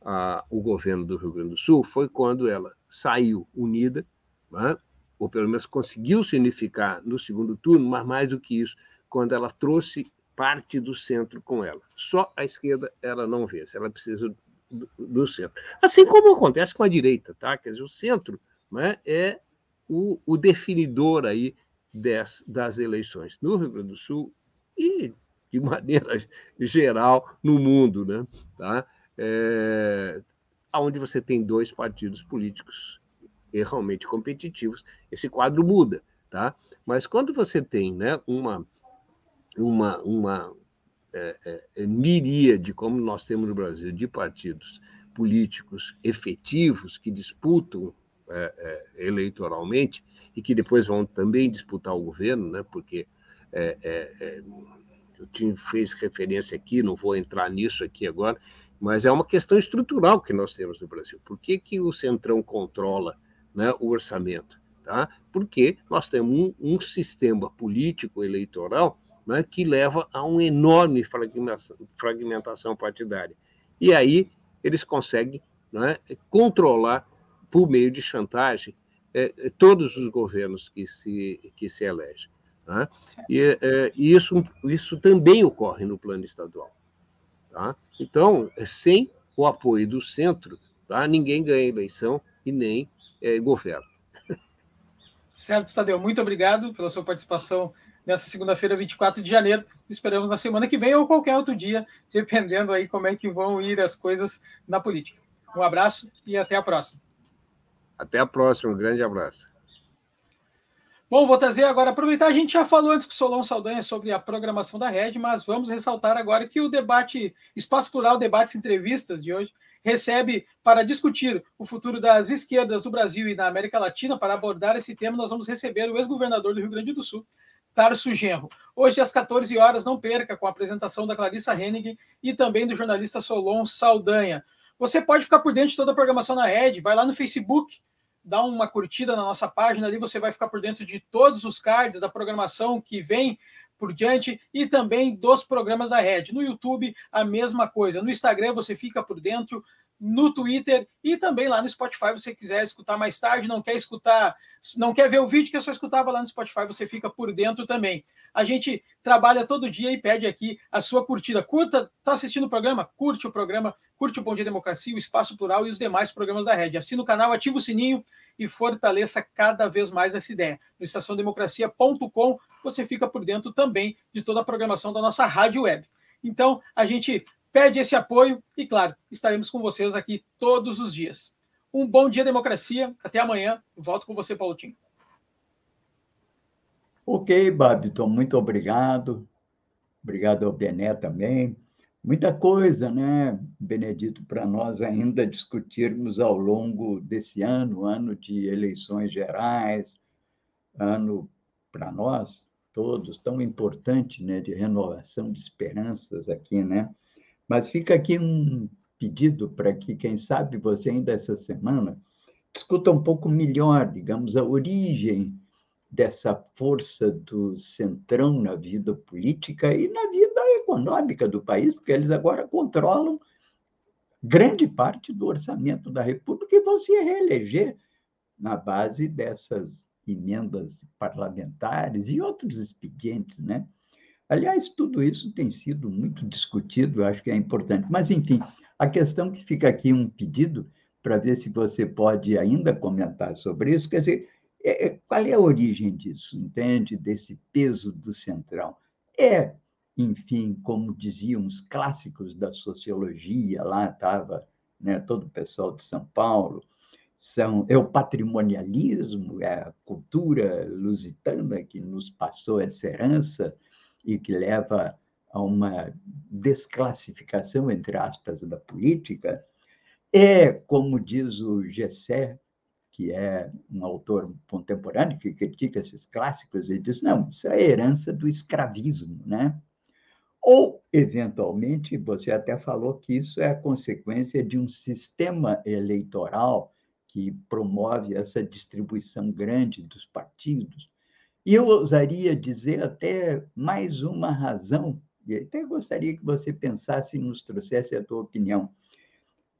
a, o governo do Rio Grande do Sul foi quando ela saiu unida, né? ou pelo menos conseguiu se unificar no segundo turno, mas mais do que isso, quando ela trouxe parte do centro com ela. Só a esquerda ela não vence, ela precisa do, do centro. Assim como acontece com a direita, tá? Quer dizer, o centro né, é o, o definidor aí des, das eleições no Rio Grande do Sul e de maneira geral no mundo, né? Tá? é, onde você tem dois partidos políticos realmente competitivos, esse quadro muda, tá? Mas quando você tem, né, uma uma uma é, é, é, miríade, como nós temos no Brasil, de partidos políticos efetivos que disputam é, é eleitoralmente e que depois vão também disputar o governo, né? Porque é, é, eu tinha, fez referência aqui, não vou entrar nisso aqui agora, mas é uma questão estrutural que nós temos no Brasil. Por que, que o Centrão controla né, o orçamento? Tá? Porque nós temos um, um sistema político eleitoral né, que leva a uma enorme fragmentação, fragmentação partidária. E aí eles conseguem né, controlar, por meio de chantagem, é, é todos os governos que se, que se elegem. Né? E, é, e isso, isso também ocorre no plano estadual. Tá? Então, sem o apoio do centro, tá? ninguém ganha eleição e nem é, governo. Certo, Tadeu. Muito obrigado pela sua participação nessa segunda-feira, 24 de janeiro. Esperamos na semana que vem ou qualquer outro dia, dependendo aí como é que vão ir as coisas na política. Um abraço e até a próxima. Até a próxima. Um grande abraço. Bom, vou trazer agora, aproveitar, a gente já falou antes com o Solon Saldanha sobre a programação da rede, mas vamos ressaltar agora que o debate, Espaço Plural Debates e Entrevistas de hoje, recebe para discutir o futuro das esquerdas do Brasil e da América Latina. Para abordar esse tema, nós vamos receber o ex-governador do Rio Grande do Sul, Tarso Genro. Hoje, às 14 horas, não perca, com a apresentação da Clarissa Hennig e também do jornalista Solon Saldanha. Você pode ficar por dentro de toda a programação na rede, vai lá no Facebook, dá uma curtida na nossa página ali, você vai ficar por dentro de todos os cards da programação que vem por diante e também dos programas da rede. No YouTube, a mesma coisa. No Instagram, você fica por dentro no Twitter e também lá no Spotify, você quiser escutar mais tarde, não quer escutar, não quer ver o vídeo que eu só escutava lá no Spotify, você fica por dentro também. A gente trabalha todo dia e pede aqui a sua curtida. Curta, tá assistindo o programa? Curte o programa, curte o Bom Dia Democracia, o Espaço Plural e os demais programas da Rede. Assina o canal, ativa o sininho e fortaleça cada vez mais essa ideia. No estaçãodemocracia.com você fica por dentro também de toda a programação da nossa rádio web. Então, a gente pede esse apoio e, claro, estaremos com vocês aqui todos os dias. Um bom dia, democracia. Até amanhã. Volto com você, Paulo Tim. Ok, Babiton, muito obrigado. Obrigado ao Bené também. Muita coisa, né, Benedito, para nós ainda discutirmos ao longo desse ano, ano de eleições gerais, ano para nós todos tão importante, né, de renovação de esperanças aqui, né? Mas fica aqui um pedido para que, quem sabe, você ainda essa semana discuta um pouco melhor, digamos, a origem dessa força do centrão na vida política e na vida econômica do país, porque eles agora controlam grande parte do orçamento da República e vão se reeleger na base dessas emendas parlamentares e outros expedientes, né? Aliás, tudo isso tem sido muito discutido, acho que é importante. Mas, enfim, a questão que fica aqui um pedido para ver se você pode ainda comentar sobre isso, quer dizer, é, é, qual é a origem disso, entende? Desse peso do centrão. É, enfim, como diziam os clássicos da sociologia, lá estava né, todo o pessoal de São Paulo, são, é o patrimonialismo, é a cultura lusitana que nos passou essa herança e que leva a uma desclassificação, entre aspas, da política, é, como diz o Gessé, que é um autor contemporâneo que critica esses clássicos, ele diz, não, isso é herança do escravismo, né? Ou, eventualmente, você até falou que isso é a consequência de um sistema eleitoral que promove essa distribuição grande dos partidos. E eu ousaria dizer até mais uma razão, e até gostaria que você pensasse e nos trouxesse a tua opinião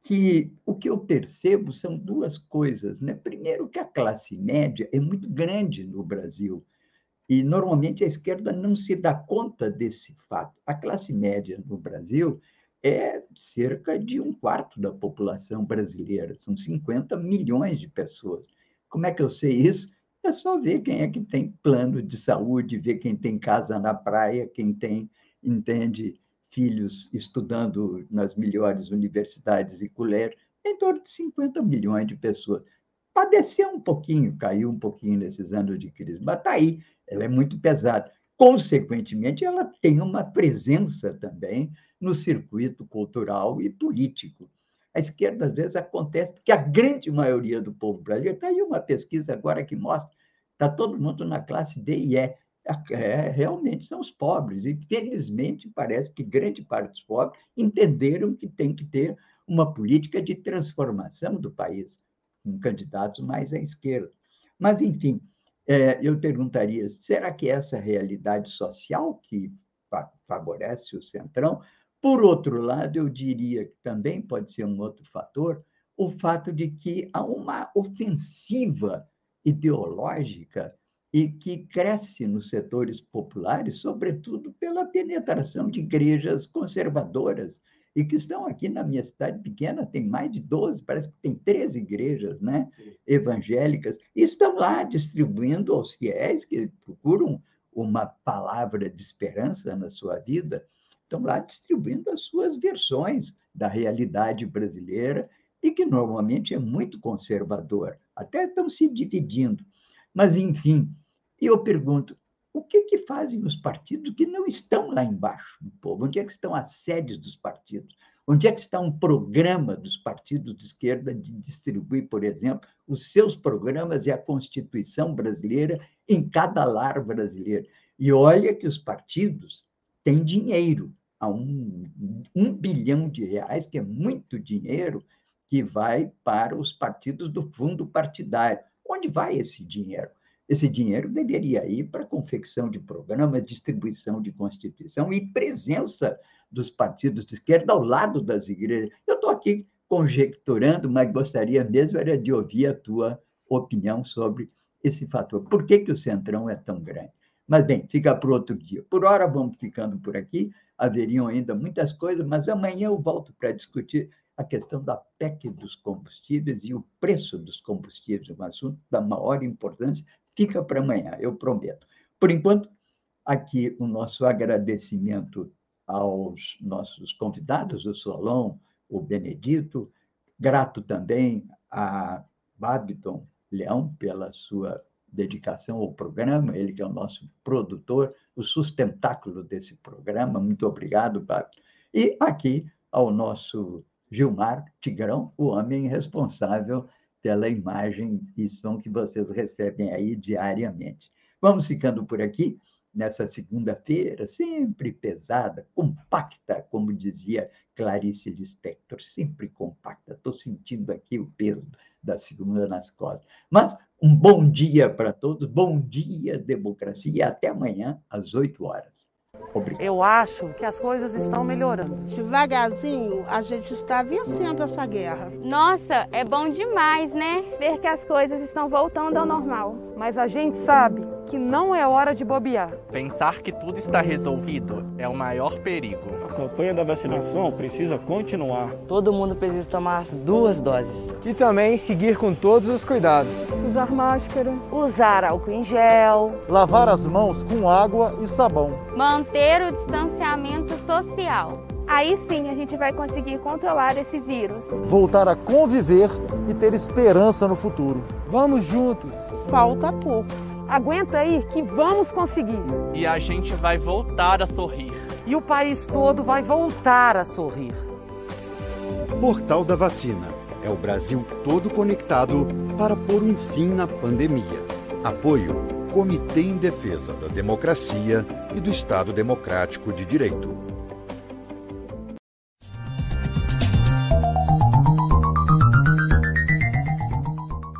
que o que eu percebo são duas coisas. Né? Primeiro, que a classe média é muito grande no Brasil. E, normalmente, a esquerda não se dá conta desse fato. A classe média no Brasil é cerca de um quarto da população brasileira, são 50 milhões de pessoas. Como é que eu sei isso? É só ver quem é que tem plano de saúde, ver quem tem casa na praia, quem tem, entende, filhos estudando nas melhores universidades e colégio, em torno de 50 milhões de pessoas. Padeceu um pouquinho, caiu um pouquinho nesses anos de crise, mas está aí, ela é muito pesada. Consequentemente, ela tem uma presença também no circuito cultural e político. A esquerda, às vezes, acontece porque a grande maioria do povo brasileiro, está aí uma pesquisa agora que mostra, está todo mundo na classe D e E, é, realmente são os pobres. E, felizmente, parece que grande parte dos pobres entenderam que tem que ter uma política de transformação do país, com candidatos mais à esquerda. Mas, enfim, é, eu perguntaria: será que essa realidade social que favorece o centrão? Por outro lado, eu diria que também pode ser um outro fator o fato de que há uma ofensiva ideológica e que cresce nos setores populares, sobretudo pela penetração de igrejas conservadoras, e que estão aqui na minha cidade pequena, tem mais de 12, parece que tem 13 igrejas né, evangélicas, e estão lá distribuindo aos fiéis que procuram uma palavra de esperança na sua vida, estão lá distribuindo as suas versões da realidade brasileira e que normalmente é muito conservador, até estão se dividindo. Mas, enfim, eu pergunto, o que, que fazem os partidos que não estão lá embaixo do povo? Onde é que estão as sedes dos partidos? Onde é que está um programa dos partidos de esquerda de distribuir, por exemplo, os seus programas e a Constituição brasileira em cada lar brasileiro? E olha que os partidos têm dinheiro, há um, um bilhão de reais, que é muito dinheiro, que vai para os partidos do fundo partidário. Onde vai esse dinheiro? Esse dinheiro deveria ir para confecção de programas, distribuição de Constituição e presença dos partidos de esquerda ao lado das igrejas. Eu estou aqui conjecturando, mas gostaria mesmo era de ouvir a tua opinião sobre esse fator. Por que, que o Centrão é tão grande? Mas, bem, fica para outro dia. Por hora, vamos ficando por aqui. Haveriam ainda muitas coisas, mas amanhã eu volto para discutir a questão da PEC dos combustíveis e o preço dos combustíveis, um assunto da maior importância, fica para amanhã, eu prometo. Por enquanto, aqui o nosso agradecimento aos nossos convidados, o Solon, o Benedito, grato também a Babiton Leão pela sua dedicação ao programa, ele que é o nosso produtor, o sustentáculo desse programa. Muito obrigado, Babiton. E aqui ao nosso Gilmar Tigrão, o homem responsável pela imagem e som que vocês recebem aí diariamente. Vamos ficando por aqui nessa segunda-feira, sempre pesada, compacta, como dizia Clarice Lispector, sempre compacta. Estou sentindo aqui o peso da segunda nas costas. Mas um bom dia para todos, bom dia, democracia, e até amanhã, às 8 horas. Obrigado. Eu acho que as coisas estão melhorando. Devagarzinho, a gente está vencendo essa guerra. Nossa, é bom demais, né? Ver que as coisas estão voltando ao normal. Mas a gente sabe que não é hora de bobear. Pensar que tudo está resolvido é o maior perigo. A campanha da vacinação precisa continuar. Todo mundo precisa tomar as duas doses. E também seguir com todos os cuidados. Usar máscara. Usar álcool em gel. Lavar as mãos com água e sabão. Manter o distanciamento social. Aí sim a gente vai conseguir controlar esse vírus. Voltar a conviver e ter esperança no futuro. Vamos juntos. Falta pouco. Aguenta aí que vamos conseguir. E a gente vai voltar a sorrir. E o país todo vai voltar a sorrir. Portal da Vacina. É o Brasil todo conectado para pôr um fim na pandemia. Apoio Comitê em Defesa da Democracia e do Estado Democrático de Direito.